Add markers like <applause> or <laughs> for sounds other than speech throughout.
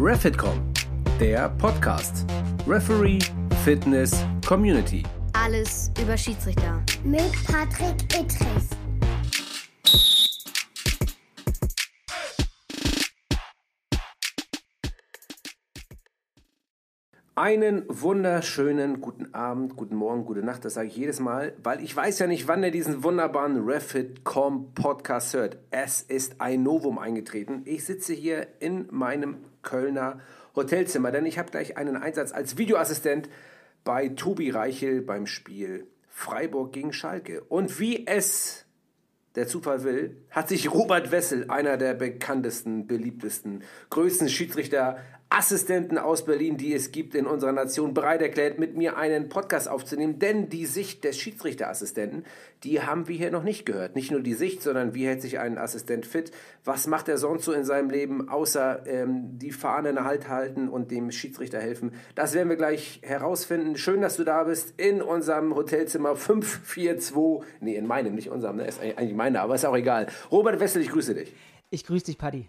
Refitcom, der Podcast. Referee, Fitness, Community. Alles über Schiedsrichter. Mit Patrick Ittrich. Einen wunderschönen guten Abend, guten Morgen, gute Nacht, das sage ich jedes Mal, weil ich weiß ja nicht, wann er diesen wunderbaren Refit.com Podcast hört. Es ist ein Novum eingetreten. Ich sitze hier in meinem Kölner Hotelzimmer, denn ich habe gleich einen Einsatz als Videoassistent bei Tobi Reichel beim Spiel Freiburg gegen Schalke. Und wie es der Zufall will, hat sich Robert Wessel, einer der bekanntesten, beliebtesten, größten Schiedsrichter Assistenten aus Berlin, die es gibt in unserer Nation, bereit erklärt, mit mir einen Podcast aufzunehmen. Denn die Sicht des Schiedsrichterassistenten, die haben wir hier noch nicht gehört. Nicht nur die Sicht, sondern wie hält sich ein Assistent fit? Was macht er sonst so in seinem Leben, außer ähm, die Fahne in Halt halten und dem Schiedsrichter helfen? Das werden wir gleich herausfinden. Schön, dass du da bist in unserem Hotelzimmer 542. Nee, in meinem, nicht unserem, ne? Ist eigentlich meiner, aber ist auch egal. Robert Wessel, ich grüße dich. Ich grüße dich, Paddy.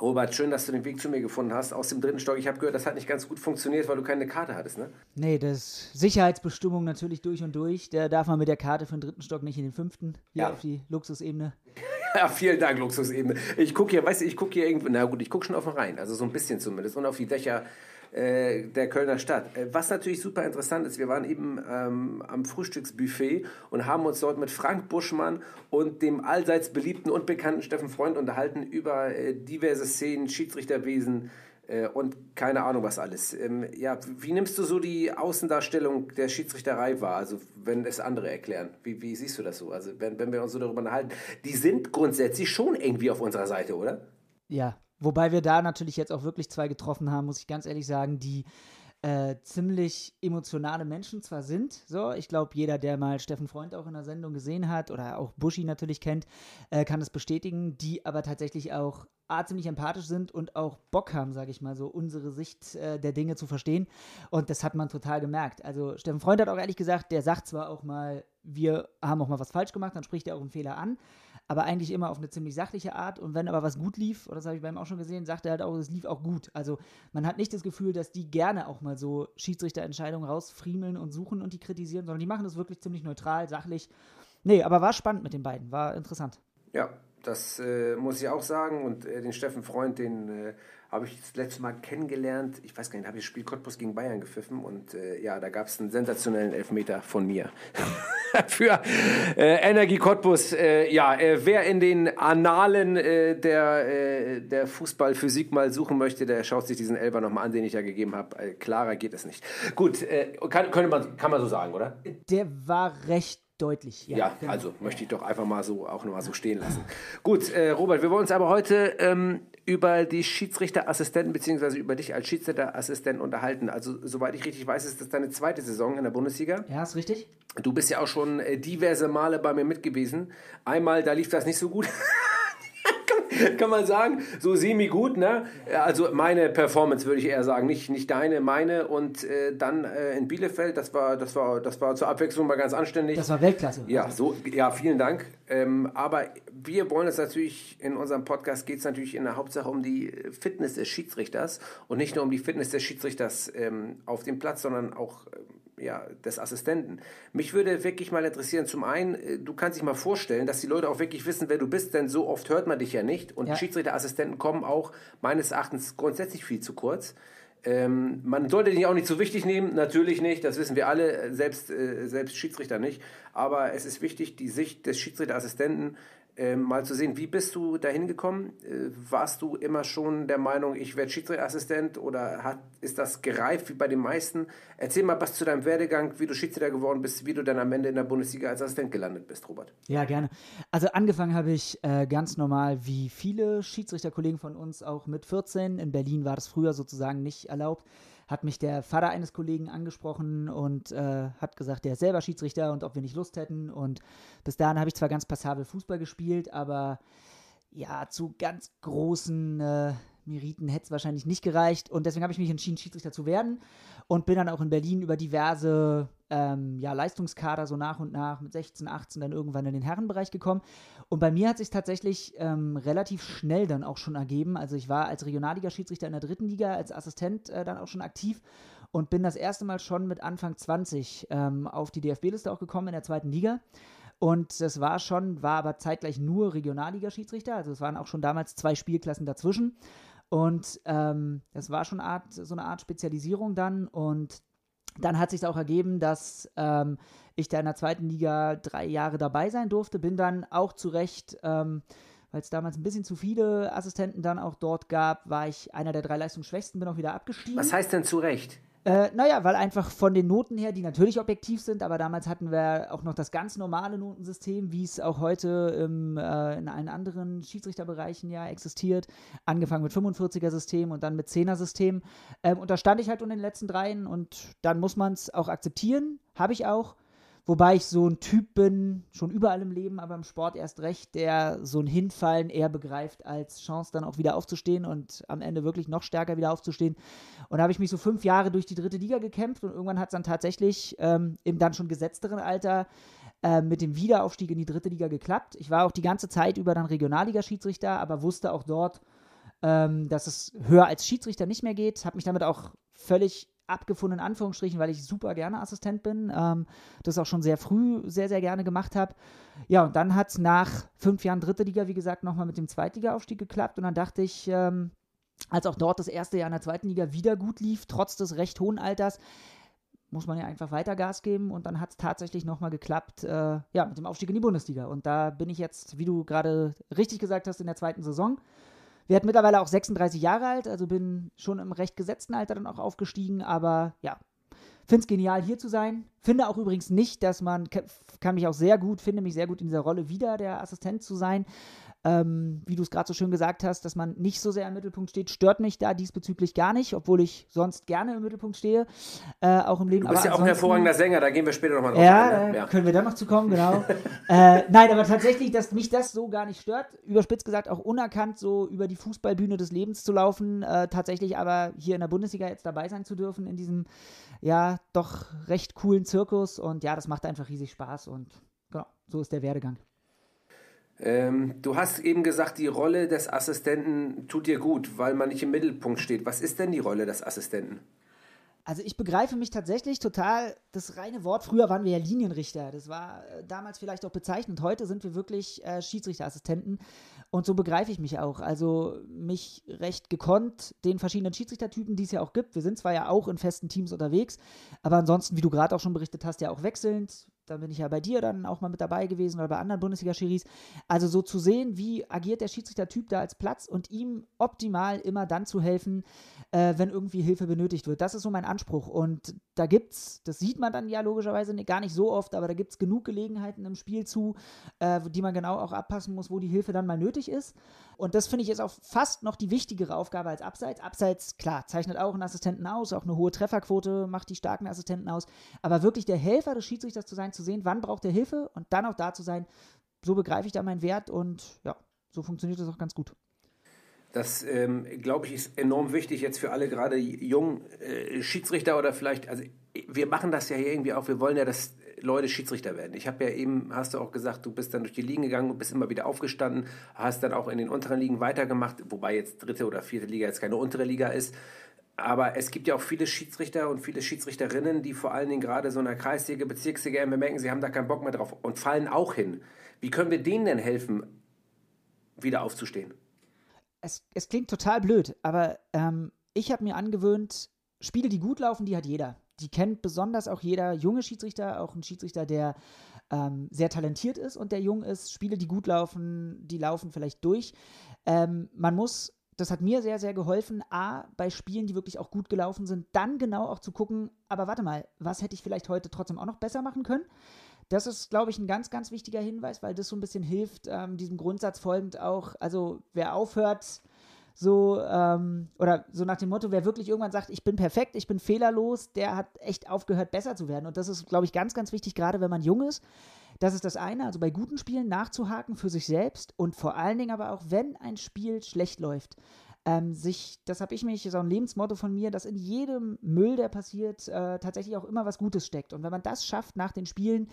Robert, schön, dass du den Weg zu mir gefunden hast aus dem dritten Stock. Ich habe gehört, das hat nicht ganz gut funktioniert, weil du keine Karte hattest, ne? Nee, das ist Sicherheitsbestimmung natürlich durch und durch. Da darf man mit der Karte für den dritten Stock nicht in den fünften, hier Ja. auf die Luxusebene. <laughs> Ja, vielen Dank, Luxusebene. Ich gucke hier, weißt du, ich gucke hier irgendwo, na gut, ich gucke schon auf den Rhein, also so ein bisschen zumindest, und auf die Dächer äh, der Kölner Stadt. Äh, was natürlich super interessant ist, wir waren eben ähm, am Frühstücksbuffet und haben uns dort mit Frank Buschmann und dem allseits beliebten und bekannten Steffen Freund unterhalten über äh, diverse Szenen, Schiedsrichterwesen, äh, und keine Ahnung was alles. Ähm, ja, wie nimmst du so die Außendarstellung der Schiedsrichterei wahr? Also wenn es andere erklären, wie, wie siehst du das so? Also wenn, wenn wir uns so darüber unterhalten, die sind grundsätzlich schon irgendwie auf unserer Seite, oder? Ja, wobei wir da natürlich jetzt auch wirklich zwei getroffen haben, muss ich ganz ehrlich sagen, die äh, ziemlich emotionale Menschen zwar sind, so, ich glaube, jeder, der mal Steffen Freund auch in der Sendung gesehen hat oder auch Buschi natürlich kennt, äh, kann das bestätigen, die aber tatsächlich auch A, ziemlich empathisch sind und auch Bock haben, sage ich mal, so unsere Sicht äh, der Dinge zu verstehen. Und das hat man total gemerkt. Also Steffen Freund hat auch ehrlich gesagt, der sagt zwar auch mal, wir haben auch mal was falsch gemacht, dann spricht er auch einen Fehler an, aber eigentlich immer auf eine ziemlich sachliche Art. Und wenn aber was gut lief, oder das habe ich bei ihm auch schon gesehen, sagt er halt auch, es lief auch gut. Also man hat nicht das Gefühl, dass die gerne auch mal so Schiedsrichterentscheidungen rausfriemeln und suchen und die kritisieren, sondern die machen das wirklich ziemlich neutral, sachlich. Nee, aber war spannend mit den beiden, war interessant. Ja, das äh, muss ich auch sagen. Und äh, den Steffen Freund, den äh, habe ich das letzte Mal kennengelernt. Ich weiß gar nicht, habe ich das Spiel Cottbus gegen Bayern gepfiffen. Und äh, ja, da gab es einen sensationellen Elfmeter von mir. <laughs> Für äh, Energie Cottbus. Äh, ja, äh, wer in den Annalen äh, der, äh, der Fußballphysik mal suchen möchte, der schaut sich diesen Elber nochmal an, den ich ja gegeben habe. Klarer geht es nicht. Gut, kann, könnte man, kann man so sagen, oder? Der war recht deutlich. Ja, Ja, genau. also möchte ich doch einfach mal so auch nochmal so stehen lassen. Gut, äh, Robert, wir wollen uns aber heute ähm, über die Schiedsrichterassistenten beziehungsweise über dich als Schiedsrichterassistent unterhalten. Also soweit ich richtig weiß, ist das deine zweite Saison in der Bundesliga. Ja, ist richtig. Du bist ja auch schon äh, diverse Male bei mir mit gewesen. Einmal, da lief das nicht so gut. <laughs> <laughs> Kann- man sagen, so semi gut, ne? Also meine Performance würde ich eher sagen, nicht, nicht deine, meine. Und äh, dann äh, in Bielefeld, das war, das war, das war zur Abwechslung mal ganz anständig. Das war Weltklasse. Ja, so, ja, vielen Dank. Ähm, aber wir wollen es natürlich, in unserem Podcast geht es natürlich in der Hauptsache um die Fitness des Schiedsrichters und nicht nur um die Fitness des Schiedsrichters ähm, auf dem Platz, sondern auch ähm, ja, des Assistenten. Mich würde wirklich mal interessieren, zum einen, äh, du kannst dich mal vorstellen, dass die Leute auch wirklich wissen, wer du bist, denn so oft hört man dich ja nicht und Ja. Schiedsrichterassistenten kommen auch meines Erachtens grundsätzlich viel zu kurz. Ähm, man sollte dich auch nicht so wichtig nehmen, natürlich nicht, das wissen wir alle, selbst, äh, selbst Schiedsrichter nicht. Aber es ist wichtig, die Sicht des Schiedsrichterassistenten ähm, mal zu sehen. Wie bist du dahin gekommen? Äh, warst du immer schon der Meinung, ich werde Schiedsrichterassistent oder hat, ist das gereift wie bei den meisten? Erzähl mal was zu deinem Werdegang, wie du Schiedsrichter geworden bist, wie du dann am Ende in der Bundesliga als Assistent gelandet bist, Robert. Ja, gerne. Also angefangen habe ich äh, ganz normal wie viele Schiedsrichterkollegen von uns auch mit 14. In Berlin war das früher sozusagen nicht erlaubt. Hat mich der Vater eines Kollegen angesprochen und äh, hat gesagt, der ist selber Schiedsrichter und ob wir nicht Lust hätten. Und bis dahin habe ich zwar ganz passabel Fußball gespielt, aber ja, zu ganz großen äh, Meriten hätte es wahrscheinlich nicht gereicht. Und deswegen habe ich mich entschieden, Schiedsrichter zu werden. Und bin dann auch in Berlin über diverse ähm, ja, Leistungskader so nach und nach mit 16, 18 dann irgendwann in den Herrenbereich gekommen. Und bei mir hat sich tatsächlich ähm, relativ schnell dann auch schon ergeben. Also ich war als Regionalliga-Schiedsrichter in der dritten Liga, als Assistent äh, dann auch schon aktiv und bin das erste Mal schon mit Anfang 20 ähm, auf die DFB-Liste auch gekommen in der zweiten Liga. Und das war schon, war aber zeitgleich nur Regionalliga-Schiedsrichter. Also es waren auch schon damals zwei Spielklassen dazwischen. Und ähm, das war schon Art, so eine Art Spezialisierung dann. Und dann hat sich auch ergeben, dass ähm, ich da in der zweiten Liga drei Jahre dabei sein durfte. Bin dann auch zu Recht, ähm, weil es damals ein bisschen zu viele Assistenten dann auch dort gab, war ich einer der drei Leistungsschwächsten, bin auch wieder abgestiegen. Was heißt denn zu Recht? Äh, naja, weil einfach von den Noten her, die natürlich objektiv sind, aber damals hatten wir auch noch das ganz normale Notensystem, wie es auch heute im, äh, in allen anderen Schiedsrichterbereichen ja existiert. Angefangen mit 45er-System und dann mit 10er-System. Ähm, und da stand ich halt unter den letzten dreien und dann muss man es auch akzeptieren. Habe ich auch. Wobei ich so ein Typ bin, schon überall im Leben, aber im Sport erst recht, der so ein Hinfallen eher begreift als Chance, dann auch wieder aufzustehen und am Ende wirklich noch stärker wieder aufzustehen. Und da habe ich mich so fünf Jahre durch die dritte Liga gekämpft und irgendwann hat es dann tatsächlich ähm, im dann schon gesetzteren Alter äh, mit dem Wiederaufstieg in die dritte Liga geklappt. Ich war auch die ganze Zeit über dann Regionalliga-Schiedsrichter, aber wusste auch dort, ähm, dass es höher als Schiedsrichter nicht mehr geht. Habe mich damit auch völlig abgefunden, in Anführungsstrichen, weil ich super gerne Assistent bin. Ähm, das auch schon sehr früh sehr, sehr gerne gemacht habe. Ja, und dann hat es nach fünf Jahren dritte Liga, wie gesagt, nochmal mit dem Zweitliga-Aufstieg geklappt. Und dann dachte ich, ähm, als auch dort das erste Jahr in der zweiten Liga wieder gut lief, trotz des recht hohen Alters, muss man ja einfach weiter Gas geben und dann hat es tatsächlich nochmal geklappt, äh, ja, mit dem Aufstieg in die Bundesliga. Und da bin ich jetzt, wie du gerade richtig gesagt hast, in der zweiten Saison. Werde mittlerweile auch 36 Jahre alt, also bin schon im recht gesetzten Alter dann auch aufgestiegen, aber ja, finde es genial hier zu sein. Finde auch übrigens nicht, dass man, kann mich auch sehr gut, finde mich sehr gut in dieser Rolle wieder der Assistent zu sein ähm, wie du es gerade so schön gesagt hast, dass man nicht so sehr im Mittelpunkt steht, stört mich da diesbezüglich gar nicht, obwohl ich sonst gerne im Mittelpunkt stehe, äh, auch im Leben. Du bist aber ja auch ein hervorragender Sänger, da gehen wir später nochmal drauf ja, ein. Ne? Ja, können wir da noch zu kommen, genau. <laughs> äh, nein, aber tatsächlich, dass mich das so gar nicht stört, überspitzt gesagt auch unerkannt so über die Fußballbühne des Lebens zu laufen, äh, tatsächlich aber hier in der Bundesliga jetzt dabei sein zu dürfen in diesem, ja, doch recht coolen Zirkus und ja, das macht einfach riesig Spaß und genau, so ist der Werdegang. Ähm, du hast eben gesagt, die Rolle des Assistenten tut dir gut, weil man nicht im Mittelpunkt steht. Was ist denn die Rolle des Assistenten? Also ich begreife mich tatsächlich total, das reine Wort, früher waren wir ja Linienrichter, das war äh, damals vielleicht auch bezeichnend, heute sind wir wirklich äh, Schiedsrichterassistenten und so begreife ich mich auch. Also mich recht gekonnt den verschiedenen Schiedsrichtertypen, die es ja auch gibt. Wir sind zwar ja auch in festen Teams unterwegs, aber ansonsten, wie du gerade auch schon berichtet hast, ja auch wechselnd da bin ich ja bei dir dann auch mal mit dabei gewesen oder bei anderen Bundesliga-Schiris. Also so zu sehen, wie agiert der Schiedsrichter-Typ da als Platz und ihm optimal immer dann zu helfen, äh, wenn irgendwie Hilfe benötigt wird. Das ist so mein Anspruch. Und da gibt es, das sieht man dann ja logischerweise gar nicht so oft, aber da gibt es genug Gelegenheiten im Spiel zu, äh, die man genau auch abpassen muss, wo die Hilfe dann mal nötig ist. Und das finde ich ist auch fast noch die wichtigere Aufgabe als Abseits. Abseits, klar, zeichnet auch einen Assistenten aus, auch eine hohe Trefferquote macht die starken Assistenten aus. Aber wirklich der Helfer des Schiedsrichters zu sein, zu sehen, wann braucht er Hilfe und dann auch da zu sein, so begreife ich da meinen Wert und ja, so funktioniert das auch ganz gut. Das, ähm, glaube ich, ist enorm wichtig jetzt für alle gerade jungen äh, Schiedsrichter oder vielleicht, also wir machen das ja hier irgendwie auch, wir wollen ja, dass Leute Schiedsrichter werden. Ich habe ja eben, hast du auch gesagt, du bist dann durch die Ligen gegangen und bist immer wieder aufgestanden, hast dann auch in den unteren Ligen weitergemacht, wobei jetzt dritte oder vierte Liga jetzt keine untere Liga ist. Aber es gibt ja auch viele Schiedsrichter und viele Schiedsrichterinnen, die vor allen Dingen gerade so in der Kreisliga, Bezirksliga merken, sie haben da keinen Bock mehr drauf und fallen auch hin. Wie können wir denen denn helfen, wieder aufzustehen? Es, es klingt total blöd, aber ähm, ich habe mir angewöhnt, Spiele, die gut laufen, die hat jeder. Die kennt besonders auch jeder junge Schiedsrichter, auch ein Schiedsrichter, der ähm, sehr talentiert ist und der jung ist. Spiele, die gut laufen, die laufen vielleicht durch. Ähm, man muss das hat mir sehr, sehr geholfen, A, bei Spielen, die wirklich auch gut gelaufen sind, dann genau auch zu gucken, aber warte mal, was hätte ich vielleicht heute trotzdem auch noch besser machen können? Das ist, glaube ich, ein ganz, ganz wichtiger Hinweis, weil das so ein bisschen hilft, ähm, diesem Grundsatz folgend auch, also wer aufhört, so, ähm, oder so nach dem Motto, wer wirklich irgendwann sagt, ich bin perfekt, ich bin fehlerlos, der hat echt aufgehört, besser zu werden. Und das ist, glaube ich, ganz, ganz wichtig, gerade wenn man jung ist. Das ist das eine, also bei guten Spielen nachzuhaken für sich selbst und vor allen Dingen aber auch, wenn ein Spiel schlecht läuft, ähm, sich, das habe ich mich, so ein Lebensmotto von mir, dass in jedem Müll, der passiert, äh, tatsächlich auch immer was Gutes steckt. Und wenn man das schafft, nach den Spielen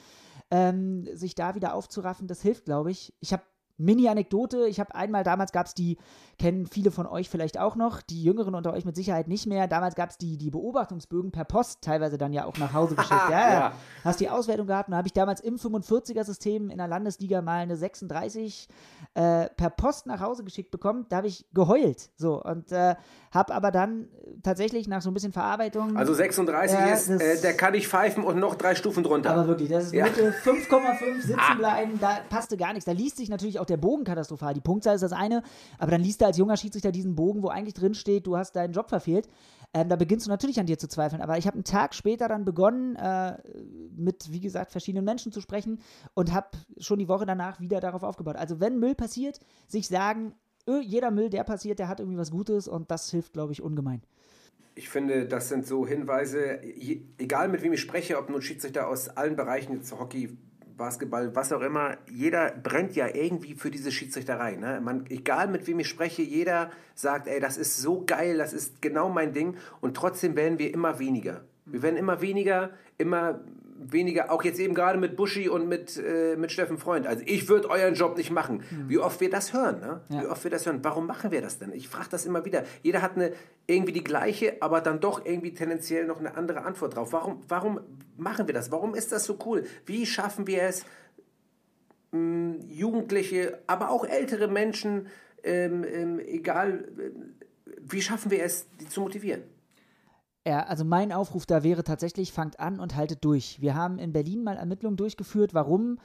ähm, sich da wieder aufzuraffen, das hilft, glaube ich. Ich habe Mini-Anekdote. Ich habe einmal, damals gab es die, kennen viele von euch vielleicht auch noch, die Jüngeren unter euch mit Sicherheit nicht mehr. Damals gab es die, die Beobachtungsbögen per Post, teilweise dann ja auch nach Hause <laughs> geschickt. ja, ja. Hast die Auswertung gehabt und da habe ich damals im 45er-System in der Landesliga mal eine 36 äh, per Post nach Hause geschickt bekommen. Da habe ich geheult. So und äh, habe aber dann tatsächlich nach so ein bisschen Verarbeitung. Also 36 äh, ist, äh, der kann ich pfeifen und noch drei Stufen drunter. Aber wirklich, das ist ja. Mitte 5,5 <laughs> sitzen ah. bleiben, da passte gar nichts. Da liest sich natürlich auch der Bogen katastrophal. Die Punktzahl ist das eine, aber dann liest du als junger Schiedsrichter diesen Bogen, wo eigentlich drin steht, du hast deinen Job verfehlt. Ähm, da beginnst du natürlich an dir zu zweifeln. Aber ich habe einen Tag später dann begonnen, äh, mit, wie gesagt, verschiedenen Menschen zu sprechen und habe schon die Woche danach wieder darauf aufgebaut. Also wenn Müll passiert, sich sagen, öh, jeder Müll, der passiert, der hat irgendwie was Gutes und das hilft, glaube ich, ungemein. Ich finde, das sind so Hinweise, egal mit wem ich spreche, ob nun Schiedsrichter aus allen Bereichen, jetzt Hockey, Basketball, was auch immer, jeder brennt ja irgendwie für diese Schiedsrichterei. Ne? Man, egal mit wem ich spreche, jeder sagt, ey, das ist so geil, das ist genau mein Ding. Und trotzdem werden wir immer weniger. Wir werden immer weniger, immer weniger, auch jetzt eben gerade mit Buschi und mit, äh, mit Steffen Freund. Also ich würde euren Job nicht machen. Mhm. Wie oft wir das hören, ne? Ja. Wie oft wir das hören. Warum machen wir das denn? Ich frage das immer wieder. Jeder hat eine irgendwie die gleiche, aber dann doch irgendwie tendenziell noch eine andere Antwort drauf. Warum, warum machen wir das? Warum ist das so cool? Wie schaffen wir es, mh, hm, Jugendliche, aber auch ältere Menschen, ähm, ähm, egal, äh, wie schaffen wir es, die zu motivieren? Ja, also mein Aufruf da wäre tatsächlich, fangt an und haltet durch. Wir haben in Berlin mal Ermittlungen durchgeführt, warum,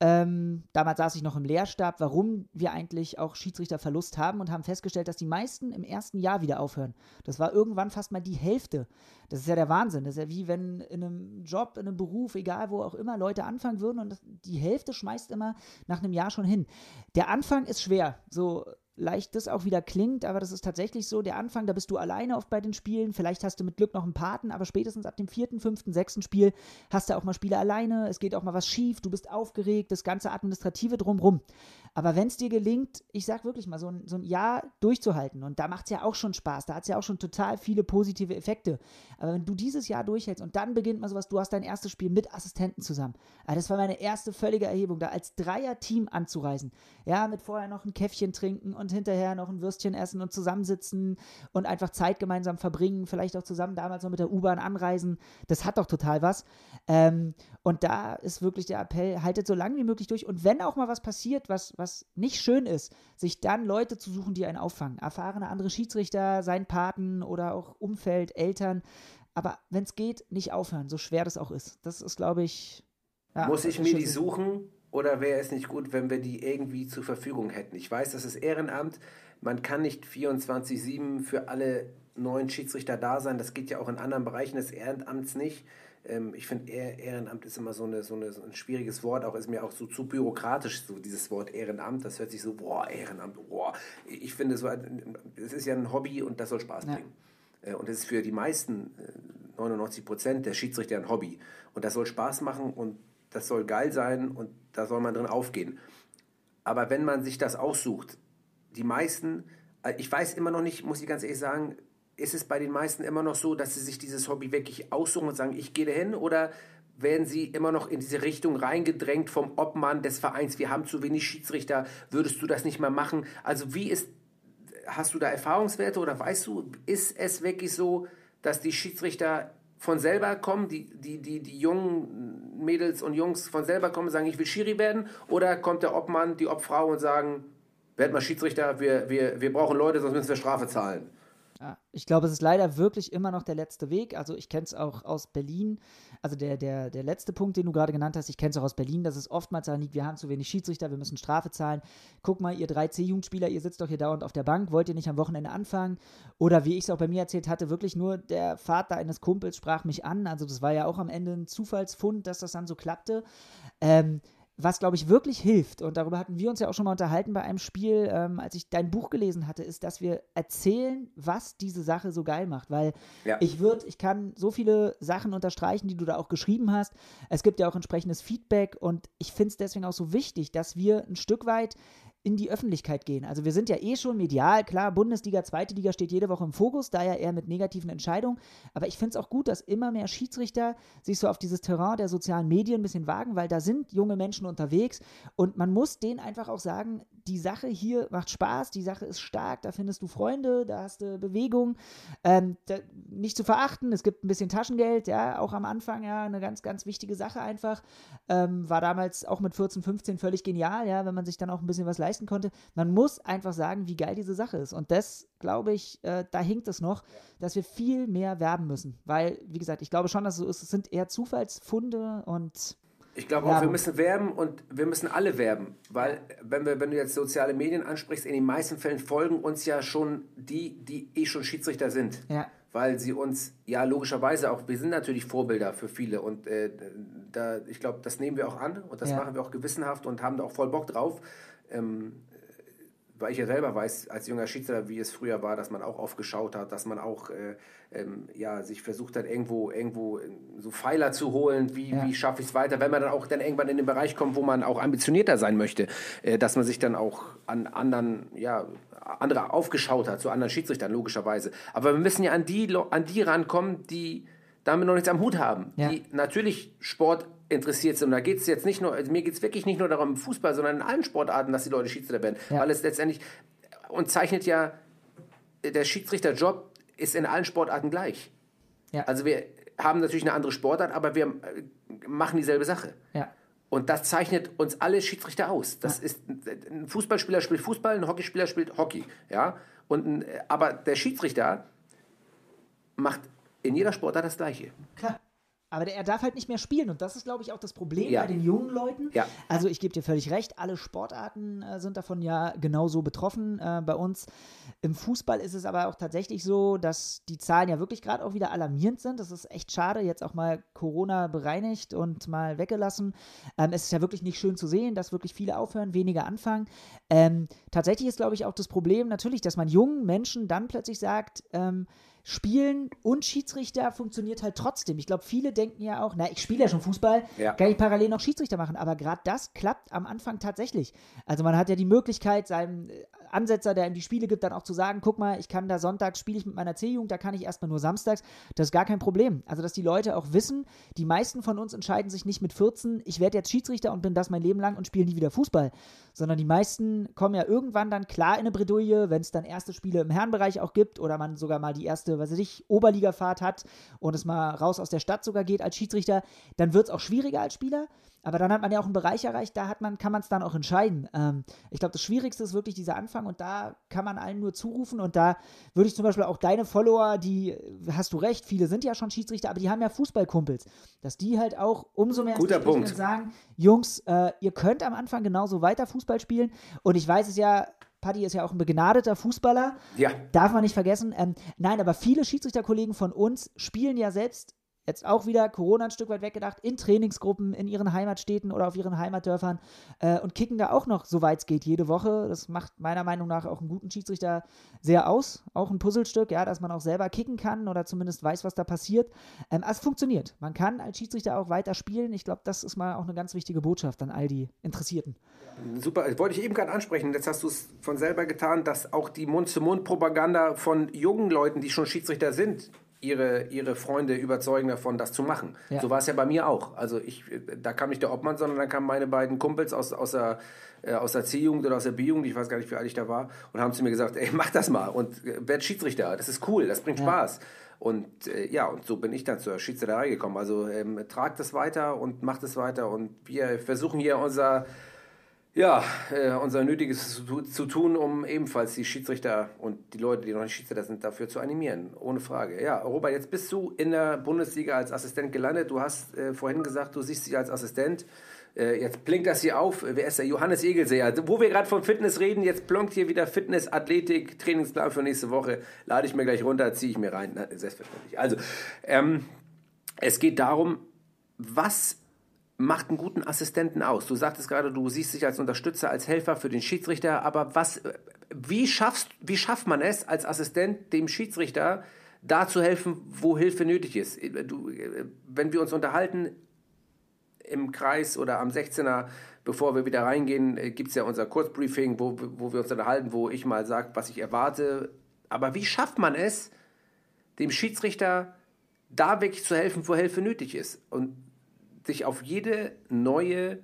ähm, damals saß ich noch im Lehrstab, warum wir eigentlich auch Schiedsrichterverlust haben und haben festgestellt, dass die meisten im ersten Jahr wieder aufhören. Das war irgendwann fast mal die Hälfte. Das ist ja der Wahnsinn. Das ist ja wie wenn in einem Job, in einem Beruf, egal wo auch immer, Leute anfangen würden und die Hälfte schmeißt immer nach einem Jahr schon hin. Der Anfang ist schwer. So leicht das auch wieder klingt, aber das ist tatsächlich so, der Anfang, da bist du alleine oft bei den Spielen, vielleicht hast du mit Glück noch einen Paten, aber spätestens ab dem vierten, fünften, sechsten Spiel hast du auch mal Spiele alleine, es geht auch mal was schief, du bist aufgeregt, das ganze Administrative drumrum. Aber wenn es dir gelingt, ich sag wirklich mal, so ein, so ein Jahr durchzuhalten, und da macht es ja auch schon Spaß, da hat es ja auch schon total viele positive Effekte. Aber wenn du dieses Jahr durchhältst und dann beginnt mal sowas, du hast dein erstes Spiel mit Assistenten zusammen. Also das war meine erste völlige Erhebung, da als Dreier-Team anzureisen. Ja, mit vorher noch ein Käffchen trinken und hinterher noch ein Würstchen essen und zusammensitzen und einfach Zeit gemeinsam verbringen, vielleicht auch zusammen damals noch mit der U-Bahn anreisen. Das hat doch total was. Ähm, und da ist wirklich der Appell, haltet so lange wie möglich durch. Und wenn auch mal was passiert, was, was nicht schön ist, sich dann Leute zu suchen, die einen auffangen. Erfahrene andere Schiedsrichter, sein Paten oder auch Umfeld, Eltern. Aber wenn es geht, nicht aufhören, so schwer das auch ist. Das ist, glaube ich. Ja, Muss ich mir die suchen oder wäre es nicht gut, wenn wir die irgendwie zur Verfügung hätten? Ich weiß, das ist Ehrenamt. Man kann nicht 24-7 für alle neuen Schiedsrichter da sein. Das geht ja auch in anderen Bereichen des Ehrenamts nicht. Ähm, ich finde, Ehrenamt ist immer so, eine, so, eine, so ein schwieriges Wort, auch ist mir auch so zu bürokratisch, so dieses Wort Ehrenamt. Das hört sich so, boah, Ehrenamt, boah. Ich finde, so, es ist ja ein Hobby und das soll Spaß bringen. Ja. Äh, und es ist für die meisten, 99 äh, Prozent der Schiedsrichter ein Hobby. Und das soll Spaß machen und das soll geil sein und da soll man drin aufgehen. Aber wenn man sich das aussucht, die meisten, äh, ich weiß immer noch nicht, muss ich ganz ehrlich sagen, ist es bei den meisten immer noch so, dass sie sich dieses Hobby wirklich aussuchen und sagen, ich gehe dahin oder werden sie immer noch in diese Richtung reingedrängt vom Obmann des Vereins, wir haben zu wenig Schiedsrichter, würdest du das nicht mehr machen? Also wie ist, hast du da Erfahrungswerte oder weißt du, ist es wirklich so, dass die Schiedsrichter von selber kommen, die, die, die, die jungen Mädels und Jungs von selber kommen und sagen, ich will Schiri werden? Oder kommt der Obmann, die Obfrau und sagen, werd mal Schiedsrichter, wir, wir, wir brauchen Leute, sonst müssen wir Strafe zahlen? Ja, ich glaube, es ist leider wirklich immer noch der letzte Weg. Also ich kenne es auch aus Berlin. Also der, der, der letzte Punkt, den du gerade genannt hast, ich kenne es auch aus Berlin, dass es oftmals daran liegt, wir haben zu wenig Schiedsrichter, wir müssen Strafe zahlen. Guck mal, ihr 3C-Jugendspieler, ihr sitzt doch hier dauernd auf der Bank, wollt ihr nicht am Wochenende anfangen? Oder wie ich es auch bei mir erzählt hatte, wirklich nur der Vater eines Kumpels sprach mich an. Also das war ja auch am Ende ein Zufallsfund, dass das dann so klappte. Ähm, was, glaube ich, wirklich hilft, und darüber hatten wir uns ja auch schon mal unterhalten bei einem Spiel, ähm, als ich dein Buch gelesen hatte, ist, dass wir erzählen, was diese Sache so geil macht. Weil ja. ich würde, ich kann so viele Sachen unterstreichen, die du da auch geschrieben hast. Es gibt ja auch entsprechendes Feedback und ich finde es deswegen auch so wichtig, dass wir ein Stück weit in die Öffentlichkeit gehen. Also wir sind ja eh schon medial, klar, Bundesliga, zweite Liga steht jede Woche im Fokus, da ja eher mit negativen Entscheidungen. Aber ich finde es auch gut, dass immer mehr Schiedsrichter sich so auf dieses Terrain der sozialen Medien ein bisschen wagen, weil da sind junge Menschen unterwegs und man muss denen einfach auch sagen, die Sache hier macht Spaß, die Sache ist stark, da findest du Freunde, da hast du Bewegung. Ähm, da, nicht zu verachten, es gibt ein bisschen Taschengeld, ja, auch am Anfang, ja, eine ganz, ganz wichtige Sache einfach. Ähm, war damals auch mit 14, 15 völlig genial, ja, wenn man sich dann auch ein bisschen was leisten konnte. Man muss einfach sagen, wie geil diese Sache ist. Und das, glaube ich, äh, da hinkt es noch, dass wir viel mehr werben müssen. Weil, wie gesagt, ich glaube schon, dass es so ist, es sind eher Zufallsfunde und ich glaube auch, wir müssen werben und wir müssen alle werben, weil wenn, wir, wenn du jetzt soziale Medien ansprichst, in den meisten Fällen folgen uns ja schon die, die eh schon Schiedsrichter sind. Ja. Weil sie uns, ja logischerweise auch, wir sind natürlich Vorbilder für viele und äh, da, ich glaube, das nehmen wir auch an und das ja. machen wir auch gewissenhaft und haben da auch voll Bock drauf. Ähm, weil ich ja selber weiß, als junger Schiedsrichter, wie es früher war, dass man auch aufgeschaut hat, dass man auch äh, ähm, ja, sich versucht hat, irgendwo, irgendwo so Pfeiler zu holen, wie, ja. wie schaffe ich es weiter, wenn man dann auch dann irgendwann in den Bereich kommt, wo man auch ambitionierter sein möchte, äh, dass man sich dann auch an anderen, ja, andere aufgeschaut hat, zu anderen Schiedsrichtern, logischerweise. Aber wir müssen ja an die, an die rankommen, die damit noch nichts am Hut haben, ja. die natürlich Sport interessiert sind. Und da geht es jetzt nicht nur, also mir geht es wirklich nicht nur darum im Fußball, sondern in allen Sportarten, dass die Leute Schiedsrichter werden. Ja. Weil es letztendlich, und zeichnet ja, der Schiedsrichterjob ist in allen Sportarten gleich. Ja. Also wir haben natürlich eine andere Sportart, aber wir äh, machen dieselbe Sache. Ja. Und das zeichnet uns alle Schiedsrichter aus. Das ja. ist ein Fußballspieler spielt Fußball, ein Hockeyspieler spielt Hockey, ja. Und ein, aber der Schiedsrichter macht in jeder Sportart das Gleiche. Klar. Aber der, er darf halt nicht mehr spielen und das ist, glaube ich, auch das Problem ja. bei den jungen Leuten. Ja. Also ich gebe dir völlig recht, alle Sportarten äh, sind davon ja genauso betroffen. Äh, bei uns im Fußball ist es aber auch tatsächlich so, dass die Zahlen ja wirklich gerade auch wieder alarmierend sind. Das ist echt schade, jetzt auch mal Corona bereinigt und mal weggelassen. Ähm, es ist ja wirklich nicht schön zu sehen, dass wirklich viele aufhören, weniger anfangen. Ähm, tatsächlich ist, glaube ich, auch das Problem natürlich, dass man jungen Menschen dann plötzlich sagt, ähm, Spielen und Schiedsrichter funktioniert halt trotzdem. Ich glaube, viele denken ja auch, na, ich spiele ja schon Fußball, ja. kann ich parallel noch Schiedsrichter machen. Aber gerade das klappt am Anfang tatsächlich. Also man hat ja die Möglichkeit, seinem äh, Ansetzer, der ihm die Spiele gibt, dann auch zu sagen, guck mal, ich kann da sonntags spiele ich mit meiner C-Jugend, da kann ich erstmal nur samstags. Das ist gar kein Problem. Also, dass die Leute auch wissen, die meisten von uns entscheiden sich nicht mit 14, ich werde jetzt Schiedsrichter und bin das mein Leben lang und spiele nie wieder Fußball. Sondern die meisten kommen ja irgendwann dann klar in eine Bredouille, wenn es dann erste Spiele im Herrenbereich auch gibt oder man sogar mal die erste, weiß ich, Oberligafahrt hat und es mal raus aus der Stadt sogar geht als Schiedsrichter, dann wird es auch schwieriger als Spieler. Aber dann hat man ja auch einen Bereich erreicht, da hat man, kann man es dann auch entscheiden. Ähm, ich glaube, das Schwierigste ist wirklich dieser Anfang und da kann man allen nur zurufen und da würde ich zum Beispiel auch deine Follower, die, hast du recht, viele sind ja schon Schiedsrichter, aber die haben ja Fußballkumpels, dass die halt auch umso mehr Guter Punkt. sagen, Jungs, äh, ihr könnt am Anfang genauso weiter Fußball spielen und ich weiß es ja, Paddy ist ja auch ein begnadeter Fußballer. Ja. Darf man nicht vergessen. Ähm, nein, aber viele Schiedsrichterkollegen von uns spielen ja selbst jetzt auch wieder Corona ein Stück weit weggedacht, in Trainingsgruppen, in ihren Heimatstädten oder auf ihren Heimatdörfern äh, und kicken da auch noch, soweit es geht, jede Woche. Das macht meiner Meinung nach auch einen guten Schiedsrichter sehr aus. Auch ein Puzzlestück, ja, dass man auch selber kicken kann oder zumindest weiß, was da passiert. Ähm, es funktioniert. Man kann als Schiedsrichter auch weiter spielen. Ich glaube, das ist mal auch eine ganz wichtige Botschaft an all die Interessierten. Super, das wollte ich eben gerade ansprechen. Jetzt hast du es von selber getan, dass auch die Mund-zu-Mund-Propaganda von jungen Leuten, die schon Schiedsrichter sind, ihre, ihre Freunde überzeugen davon, das zu machen. Ja. So war es ja bei mir auch. Also ich, da kam nicht der Obmann, sondern dann kamen meine beiden Kumpels aus, aus der, äh, aus der C-Jugend oder aus der B-Jugend, ich weiß gar nicht, wie alt ich da war, und haben zu mir gesagt, ey, mach das mal und äh, werd Schiedsrichter, das ist cool, das bringt ja. Spaß. Und äh, ja, und so bin ich dann zur Schiedsrichterei gekommen. Also ähm, tragt das weiter und macht es weiter und wir versuchen hier unser ja, äh, unser Nötiges zu, tun, um ebenfalls die Schiedsrichter und die Leute, die noch nicht Schiedsrichter sind, dafür zu animieren. Ohne Frage. Ja, Robert, jetzt bist du in der Bundesliga als Assistent gelandet. Du hast äh, vorhin gesagt, du siehst dich als Assistent. Äh, jetzt blinkt das hier auf. Wer ist der? Johannes Egelseher. Wo wir gerade von Fitness reden, jetzt plonkt hier wieder Fitness, Athletik, Trainingsplan für nächste Woche. Lade ich mir gleich runter, ziehe ich mir rein. Selbstverständlich. Also, ähm, es geht darum, was macht einen guten Assistenten aus? Du sagtest gerade, du siehst dich als Unterstützer, als Helfer für den Schiedsrichter, aber was, wie, schaffst, wie schafft man es als Assistent dem Schiedsrichter da zu helfen, wo Hilfe nötig ist? Du, wenn wir uns unterhalten im Kreis oder am 16er bevor wir wieder reingehen, gibt es ja unser Kurzbriefing, wo, wo wir uns unterhalten, wo ich mal sage, was ich erwarte. Aber wie schafft man es, dem Schiedsrichter da wirklich zu helfen, wo Hilfe nötig ist und sich auf jede neue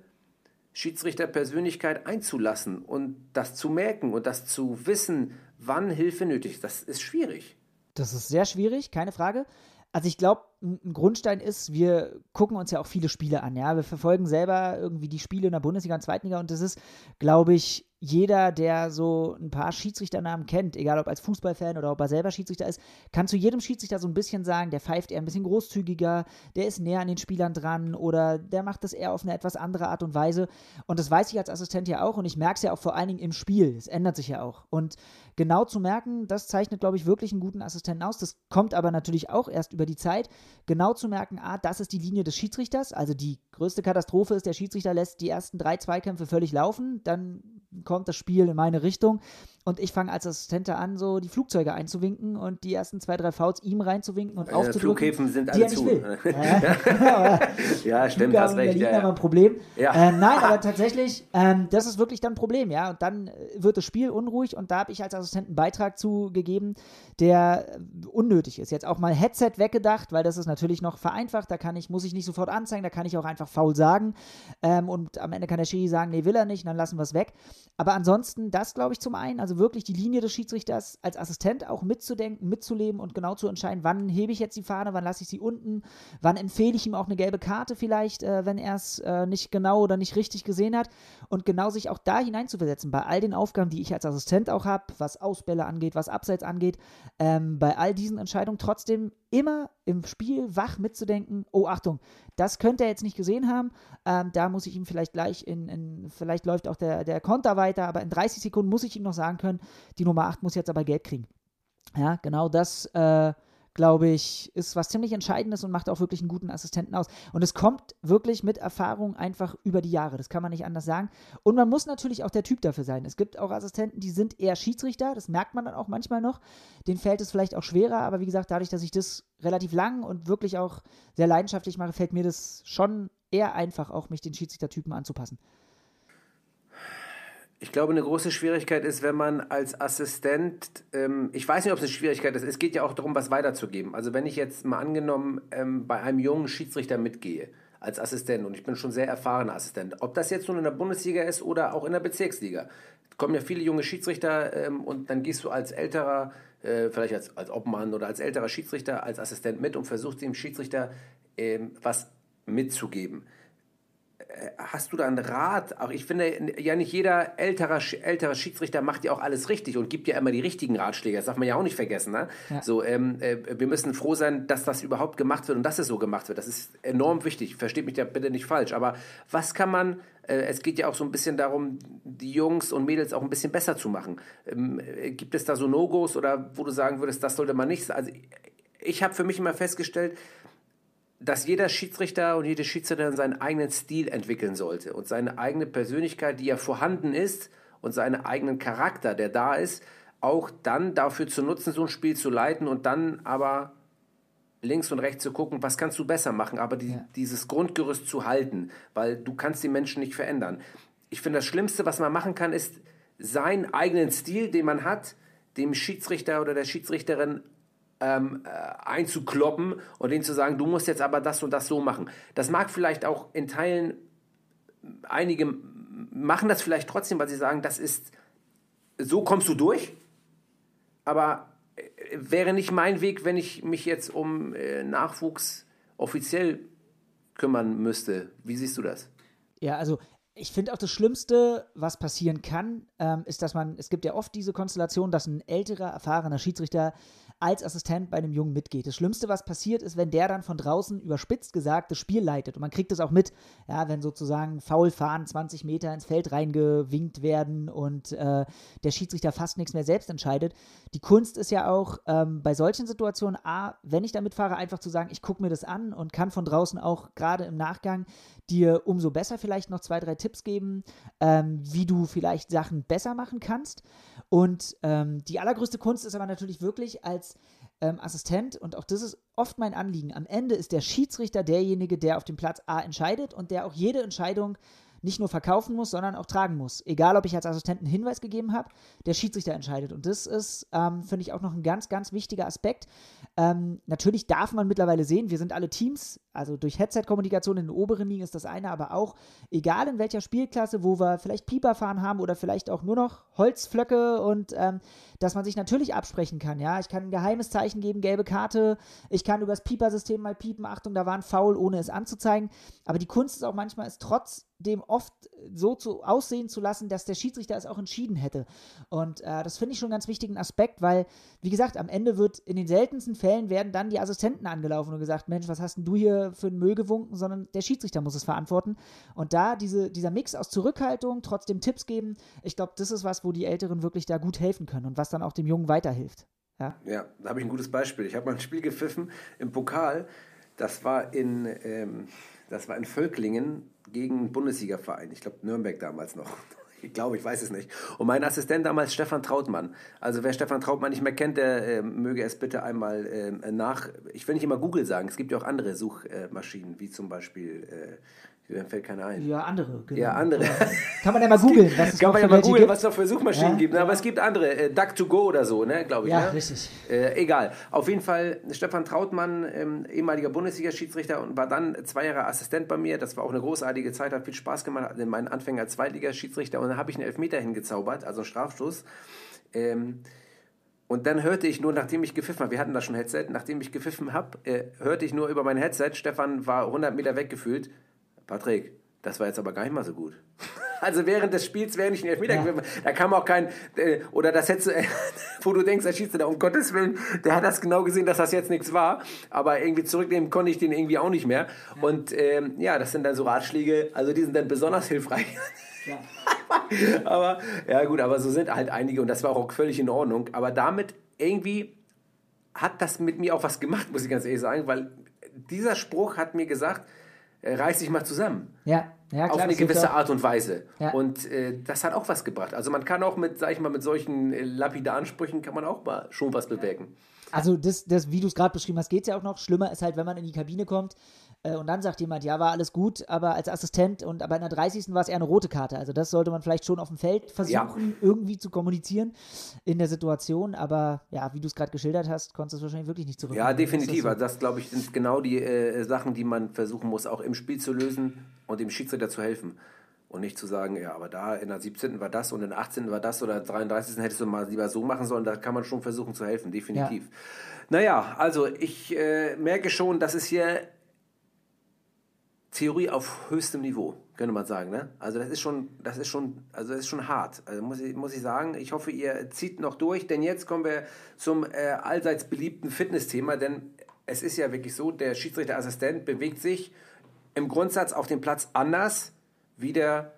Schiedsrichterpersönlichkeit einzulassen und das zu merken und das zu wissen, wann Hilfe nötig ist. Das ist schwierig. Das ist sehr schwierig, keine Frage. Also ich glaube, ein Grundstein ist, wir gucken uns ja auch viele Spiele an, ja. Wir verfolgen selber irgendwie die Spiele in der Bundesliga und Zweitliga und das ist, glaube ich, jeder, der so ein paar Schiedsrichternamen kennt, egal ob als Fußballfan oder ob er selber Schiedsrichter ist, kann zu jedem Schiedsrichter so ein bisschen sagen, der pfeift eher ein bisschen großzügiger, der ist näher an den Spielern dran oder der macht das eher auf eine etwas andere Art und Weise. Und das weiß ich als Assistent ja auch und ich merke es ja auch vor allen Dingen im Spiel. Es ändert sich ja auch. Und genau zu merken, das zeichnet, glaube ich, wirklich einen guten Assistenten aus. Das kommt aber natürlich auch erst über die Zeit. Genau zu merken, ah, das ist die Linie des Schiedsrichters. Also die größte Katastrophe ist, der Schiedsrichter lässt die ersten drei Zweikämpfe völlig laufen, dann kommt das Spiel in meine Richtung. Und ich fange als Assistent an, so die Flugzeuge einzuwinken und die ersten zwei, drei Fouls ihm reinzuwinken und Äh, aufzudrücken. Flughäfen sind alle nicht zu. <laughs> ja, <laughs> <laughs> Ja, stimmt, Flughafen hast recht. Berlin Ja, ja. ein Problem. Ja. Äh, nein, aber tatsächlich, ähm, das ist wirklich dann ein Problem, ja. Und dann äh, wird das Spiel unruhig und da habe ich als Assistent einen Beitrag zugegeben, der äh, unnötig ist. Jetzt auch mal Headset weggedacht, weil das ist natürlich noch vereinfacht. Da kann ich, muss ich nicht sofort anzeigen, da kann ich auch einfach faul sagen. Ähm, und am Ende kann der Schiri sagen, nee, will er nicht, dann lassen wir es weg. Aber ansonsten, das glaube ich zum einen, also wirklich die Linie des Schiedsrichters als Assistent auch mitzudenken, mitzuleben und genau zu entscheiden, wann hebe ich jetzt die Fahne, wann lasse ich sie unten, wann empfehle ich ihm auch eine gelbe Karte vielleicht, äh, wenn er es äh, nicht genau oder nicht richtig gesehen hat. Und genau sich auch da hineinzuversetzen, bei all den Aufgaben, die ich als Assistent auch habe, was Ausbälle angeht, was Abseits angeht, ähm, bei all diesen Entscheidungen trotzdem immer im Spiel wach mitzudenken, oh Achtung, das könnte er jetzt nicht gesehen haben, ähm, da muss ich ihm vielleicht gleich in, in, vielleicht läuft auch der, der Konter weiter, aber in 30 Sekunden muss ich ihm noch sagen können, die Nummer 8 muss jetzt aber gelb kriegen. Ja, genau das, äh, glaube ich, ist was ziemlich Entscheidendes und macht auch wirklich einen guten Assistenten aus. Und es kommt wirklich mit Erfahrung einfach über die Jahre. Das kann man nicht anders sagen. Und man muss natürlich auch der Typ dafür sein. Es gibt auch Assistenten, die sind eher Schiedsrichter. Das merkt man dann auch manchmal noch. Den fällt es vielleicht auch schwerer. Aber wie gesagt, dadurch, dass ich das relativ lang und wirklich auch sehr leidenschaftlich mache, fällt mir das schon eher einfach, auch mich den Schiedsrichtertypen anzupassen. Ich glaube, eine große Schwierigkeit ist, wenn man als Assistent, ähm, ich weiß nicht, ob es eine Schwierigkeit ist, es geht ja auch darum, was weiterzugeben. Also wenn ich jetzt mal angenommen ähm, bei einem jungen Schiedsrichter mitgehe, als Assistent, und ich bin schon sehr erfahrener Assistent, ob das jetzt nun in der Bundesliga ist oder auch in der Bezirksliga, kommen ja viele junge Schiedsrichter ähm, und dann gehst du als älterer, äh, vielleicht als, als Obmann oder als älterer Schiedsrichter, als Assistent mit und versuchst dem Schiedsrichter ähm, was mitzugeben hast du da einen Rat? Auch ich finde, ja nicht jeder älterer, ältere Schiedsrichter macht ja auch alles richtig und gibt ja immer die richtigen Ratschläge. Das darf man ja auch nicht vergessen. Ne? Ja. So, ähm, äh, wir müssen froh sein, dass das überhaupt gemacht wird und dass es so gemacht wird. Das ist enorm wichtig. Versteht mich da bitte nicht falsch. Aber was kann man, äh, es geht ja auch so ein bisschen darum, die Jungs und Mädels auch ein bisschen besser zu machen. Ähm, äh, gibt es da so No-Gos oder wo du sagen würdest, das sollte man nicht? Also ich habe für mich immer festgestellt, dass jeder Schiedsrichter und jede Schiedsrichterin seinen eigenen Stil entwickeln sollte und seine eigene Persönlichkeit, die ja vorhanden ist und seinen eigenen Charakter, der da ist, auch dann dafür zu nutzen, so ein Spiel zu leiten und dann aber links und rechts zu gucken, was kannst du besser machen, aber die, Ja. dieses Grundgerüst zu halten, weil du kannst die Menschen nicht verändern. Ich finde, das Schlimmste, was man machen kann, ist seinen eigenen Stil, den man hat, dem Schiedsrichter oder der Schiedsrichterin ähm, äh, einzukloppen und denen zu sagen, du musst jetzt aber das und das so machen. Das mag vielleicht auch in Teilen, einige machen das vielleicht trotzdem, weil sie sagen, das ist, so kommst du durch, aber äh, wäre nicht mein Weg, wenn ich mich jetzt um äh, Nachwuchs offiziell kümmern müsste. Wie siehst du das? Ja, also ich finde auch das Schlimmste, was passieren kann, ähm, ist, dass man, es gibt ja oft diese Konstellation, dass ein älterer, erfahrener Schiedsrichter als Assistent bei einem Jungen mitgeht. Das Schlimmste, was passiert, ist, wenn der dann von draußen überspitzt gesagt das Spiel leitet. Und man kriegt das auch mit, ja, wenn sozusagen Foulfahren 20 Meter ins Feld reingewinkt werden und äh, der Schiedsrichter fast nichts mehr selbst entscheidet. Die Kunst ist ja auch ähm, bei solchen Situationen, A, wenn ich damit fahre, einfach zu sagen, ich gucke mir das an und kann von draußen auch gerade im Nachgang dir umso besser vielleicht noch zwei, drei Tipps geben, ähm, wie du vielleicht Sachen besser machen kannst. Und ähm, die allergrößte Kunst ist aber natürlich wirklich als ähm, Assistent, und auch das ist oft mein Anliegen, am Ende ist der Schiedsrichter derjenige, der auf dem Platz A entscheidet und der auch jede Entscheidung nicht nur verkaufen muss, sondern auch tragen muss. Egal, ob ich als Assistent einen Hinweis gegeben habe, der Schiedsrichter entscheidet. Und das ist, ähm, finde ich, auch noch ein ganz, ganz wichtiger Aspekt. Ähm, natürlich darf man mittlerweile sehen, wir sind alle Teams, also durch Headset-Kommunikation in den oberen Ligen ist das eine, aber auch, egal in welcher Spielklasse, wo wir vielleicht Pieper fahren haben oder vielleicht auch nur noch Holzflöcke und ähm, dass man sich natürlich absprechen kann. Ja, ich kann ein geheimes Zeichen geben, gelbe Karte, ich kann übers Pieper-System mal piepen, Achtung, da war ein Foul, ohne es anzuzeigen. Aber die Kunst ist auch manchmal, es trotzdem oft so zu aussehen zu lassen, dass der Schiedsrichter es auch entschieden hätte. Und äh, das finde ich schon einen ganz wichtigen Aspekt, weil, wie gesagt, am Ende wird in den seltensten Fällen werden dann die Assistenten angelaufen und gesagt, Mensch, was hast denn du hier für einen Müll gewunken, sondern der Schiedsrichter muss es verantworten. Und da diese, dieser Mix aus Zurückhaltung, trotzdem Tipps geben, ich glaube, das ist was, wo die Älteren wirklich da gut helfen können und was dann auch dem Jungen weiterhilft. Ja, ja da habe ich ein gutes Beispiel. Ich habe mal ein Spiel gepfiffen im Pokal. Das war in, ähm, das war in Völklingen gegen einen Bundesligaverein. Ich glaube Nürnberg damals noch. <laughs> Ich glaube, ich weiß es nicht. Und mein Assistent damals Stefan Trautmann. Also wer Stefan Trautmann nicht mehr kennt, der äh, möge es bitte einmal äh, nach. Ich will nicht immer Google sagen. Es gibt ja auch andere Suchmaschinen, wie zum Beispiel mir fällt keiner ein. Ja, andere. Genau. Ja, andere. Kann man ja mal googeln, Kann man ja mal googeln, was es noch für Suchmaschinen ja, gibt. Ne? Aber es gibt andere. Äh, Duck2Go oder so, ne, glaube ich. Ja, ne? richtig. Äh, egal. Auf jeden Fall, Stefan Trautmann, ähm, ehemaliger Bundesliga-Schiedsrichter und war dann zwei Jahre Assistent bei mir. Das war auch eine großartige Zeit, hat viel Spaß gemacht. In meinen Anfängen als Zweitligaschiedsrichter. Und dann habe ich einen Elfmeter hingezaubert, also einen Strafstoß. Ähm, und dann hörte ich nur, nachdem ich gepfiffen habe, wir hatten da schon Headset, nachdem ich gepfiffen habe, äh, hörte ich nur über mein Headset, Stefan war 100 Meter weggefühlt. Patrick, das war jetzt aber gar nicht mal so gut. <laughs> Also während des Spiels wäre nicht ein Elfmeter ja. Da kam auch kein, äh, oder das hättest du, äh, <laughs> wo du denkst, er schießt da, um Gottes Willen, der hat das genau gesehen, dass das jetzt nichts war. Aber irgendwie zurücknehmen konnte ich den irgendwie auch nicht mehr. Und ähm, ja, das sind dann so Ratschläge, also die sind dann besonders hilfreich. Ja. <laughs> aber ja gut, aber so sind halt einige und das war auch völlig in Ordnung. Aber damit irgendwie hat das mit mir auch was gemacht, muss ich ganz ehrlich sagen, weil dieser Spruch hat mir gesagt, reiß dich mal zusammen. Ja. Ja, klar, auf eine gewisse Art und Weise. Ja. Und äh, das hat auch was gebracht. Also man kann auch mit, sag ich mal, mit solchen äh, lapidaren Sprüchen kann man auch mal schon was bewirken. Also das, das wie du es gerade beschrieben hast, geht es ja auch noch. Schlimmer ist halt, wenn man in die Kabine kommt äh, und dann sagt jemand, ja, war alles gut, aber als Assistent und aber in der 30. war es eher eine rote Karte. Also das sollte man vielleicht schon auf dem Feld versuchen, ja. irgendwie zu kommunizieren in der Situation. Aber ja, wie du es gerade geschildert hast, konntest du es wahrscheinlich wirklich nicht zurück. Ja, definitiv. Das, so? das glaube ich, sind genau die äh, Sachen, die man versuchen muss, auch im Spiel zu lösen und dem Schiedsrichter zu helfen. Und nicht zu sagen, ja, aber da in der 17. war das und in der 18. war das oder 33. hättest du mal lieber so machen sollen. Da kann man schon versuchen zu helfen, definitiv. Ja. Naja, also ich äh, merke schon, dass es hier Theorie auf höchstem Niveau, könnte man sagen. Ne? Also das ist schon, das ist schon, also das ist schon hart. Also muss ich, muss ich sagen. Ich hoffe, ihr zieht noch durch, denn jetzt kommen wir zum äh, allseits beliebten Fitnessthema, denn es ist ja wirklich so, der Schiedsrichterassistent bewegt sich im Grundsatz auf dem Platz anders wie der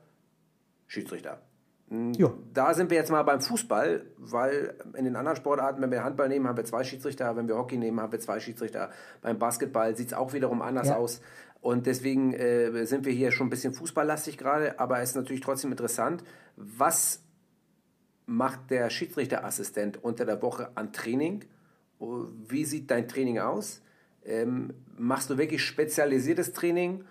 Schiedsrichter. Hm, ja. Da sind wir jetzt mal beim Fußball, weil in den anderen Sportarten, wenn wir Handball nehmen, haben wir zwei Schiedsrichter, wenn wir Hockey nehmen, haben wir zwei Schiedsrichter. Beim Basketball sieht es auch wiederum anders ja. aus. Und deswegen äh, sind wir hier schon ein bisschen fußballlastig gerade, aber es ist natürlich trotzdem interessant, was macht der Schiedsrichterassistent unter der Woche an Training? Wie sieht dein Training aus? Ähm, machst du wirklich spezialisiertes Training?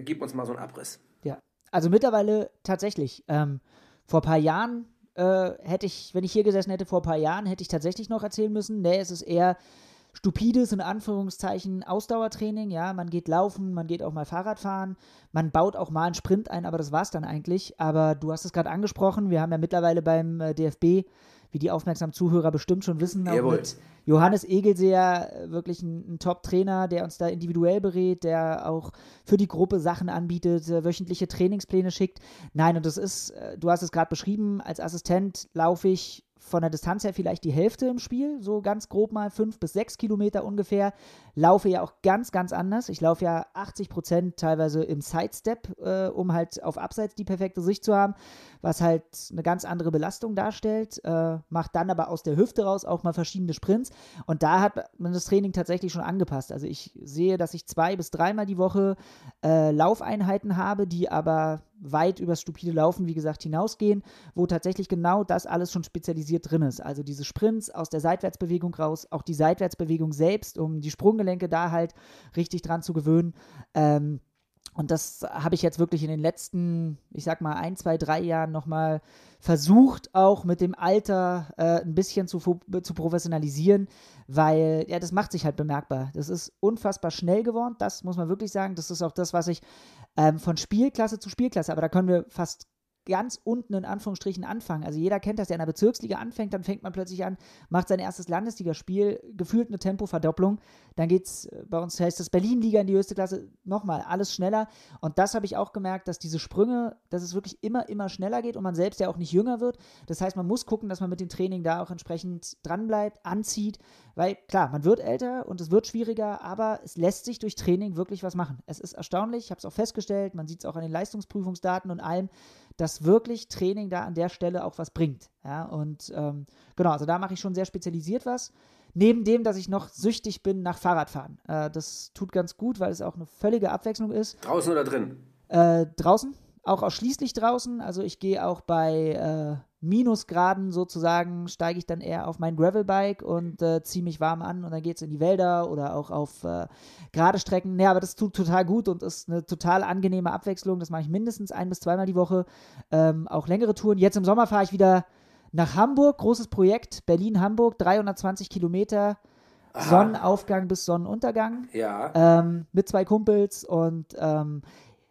Gib uns mal so einen Abriss. Ja, also mittlerweile tatsächlich. Ähm, vor ein paar Jahren äh, hätte ich, wenn ich hier gesessen hätte, vor ein paar Jahren hätte ich tatsächlich noch erzählen müssen, nee, es ist eher stupides, in Anführungszeichen, Ausdauertraining. Ja, man geht laufen, man geht auch mal Fahrrad fahren, man baut auch mal einen Sprint ein, aber das war es dann eigentlich. Aber du hast es gerade angesprochen, wir haben ja mittlerweile beim äh, DFB, wie die aufmerksamen Zuhörer bestimmt schon wissen, auch mit Johannes Egelseer äh, wirklich ein, ein Top-Trainer, der uns da individuell berät, der auch für die Gruppe Sachen anbietet, äh, wöchentliche Trainingspläne schickt. Nein, und das ist, du hast es gerade beschrieben, als Assistent laufe ich von der Distanz her vielleicht die Hälfte im Spiel, so ganz grob mal fünf bis sechs Kilometer ungefähr. Laufe ja auch ganz, ganz anders. Ich laufe ja 80 Prozent teilweise im Sidestep, äh, um halt auf Abseits die perfekte Sicht zu haben, was halt eine ganz andere Belastung darstellt. Äh, macht dann aber aus der Hüfte raus auch mal verschiedene Sprints. Und da hat man das Training tatsächlich schon angepasst. Also ich sehe, dass ich zwei bis dreimal die Woche äh, Laufeinheiten habe, die aber weit übers stupide Laufen, wie gesagt, hinausgehen, wo tatsächlich genau das alles schon spezialisiert drin ist. Also diese Sprints aus der Seitwärtsbewegung raus, auch die Seitwärtsbewegung selbst, um die Sprunggelenke da halt richtig dran zu gewöhnen. Ähm, und das habe ich jetzt wirklich in den letzten, ich sag mal, ein, zwei, drei Jahren nochmal versucht, auch mit dem Alter äh, ein bisschen zu, zu professionalisieren, weil ja, das macht sich halt bemerkbar. Das ist unfassbar schnell geworden, das muss man wirklich sagen. Das ist auch das, was ich ähm, von Spielklasse zu Spielklasse, aber da können wir fast ganz unten in Anführungsstrichen anfangen. Also jeder kennt das, der in der Bezirksliga anfängt, dann fängt man plötzlich an, macht sein erstes Landesligaspiel, gefühlt eine Tempoverdopplung. Dann geht es, äh, bei uns heißt das Berlin-Liga in die höchste Klasse, nochmal, alles schneller. Und das habe ich auch gemerkt, dass diese Sprünge, dass es wirklich immer, immer schneller geht und man selbst ja auch nicht jünger wird. Das heißt, man muss gucken, dass man mit dem Training da auch entsprechend dranbleibt, anzieht, weil klar, man wird älter und es wird schwieriger, aber es lässt sich durch Training wirklich was machen. Es ist erstaunlich, ich habe es auch festgestellt, man sieht es auch an den Leistungsprüfungsdaten und allem, dass wirklich Training da an der Stelle auch was bringt. Ja, und ähm, genau, also da mache ich schon sehr spezialisiert was. Neben dem, dass ich noch süchtig bin nach Fahrradfahren. Äh, das tut ganz gut, weil es auch eine völlige Abwechslung ist. Draußen oder drin? Äh, draußen, auch ausschließlich draußen. Also ich gehe auch bei äh, Minusgraden sozusagen, steige ich dann eher auf mein Gravelbike und äh, ziehe mich warm an und dann geht es in die Wälder oder auch auf äh, gerade Strecken. Ja, aber das tut total gut und ist eine total angenehme Abwechslung. Das mache ich mindestens ein bis zweimal die Woche. Ähm, auch längere Touren. Jetzt im Sommer fahre ich wieder nach Hamburg. Großes Projekt. Berlin-Hamburg, 320 Kilometer. Aha. Sonnenaufgang bis Sonnenuntergang. Ja. Ähm, mit zwei Kumpels und ähm,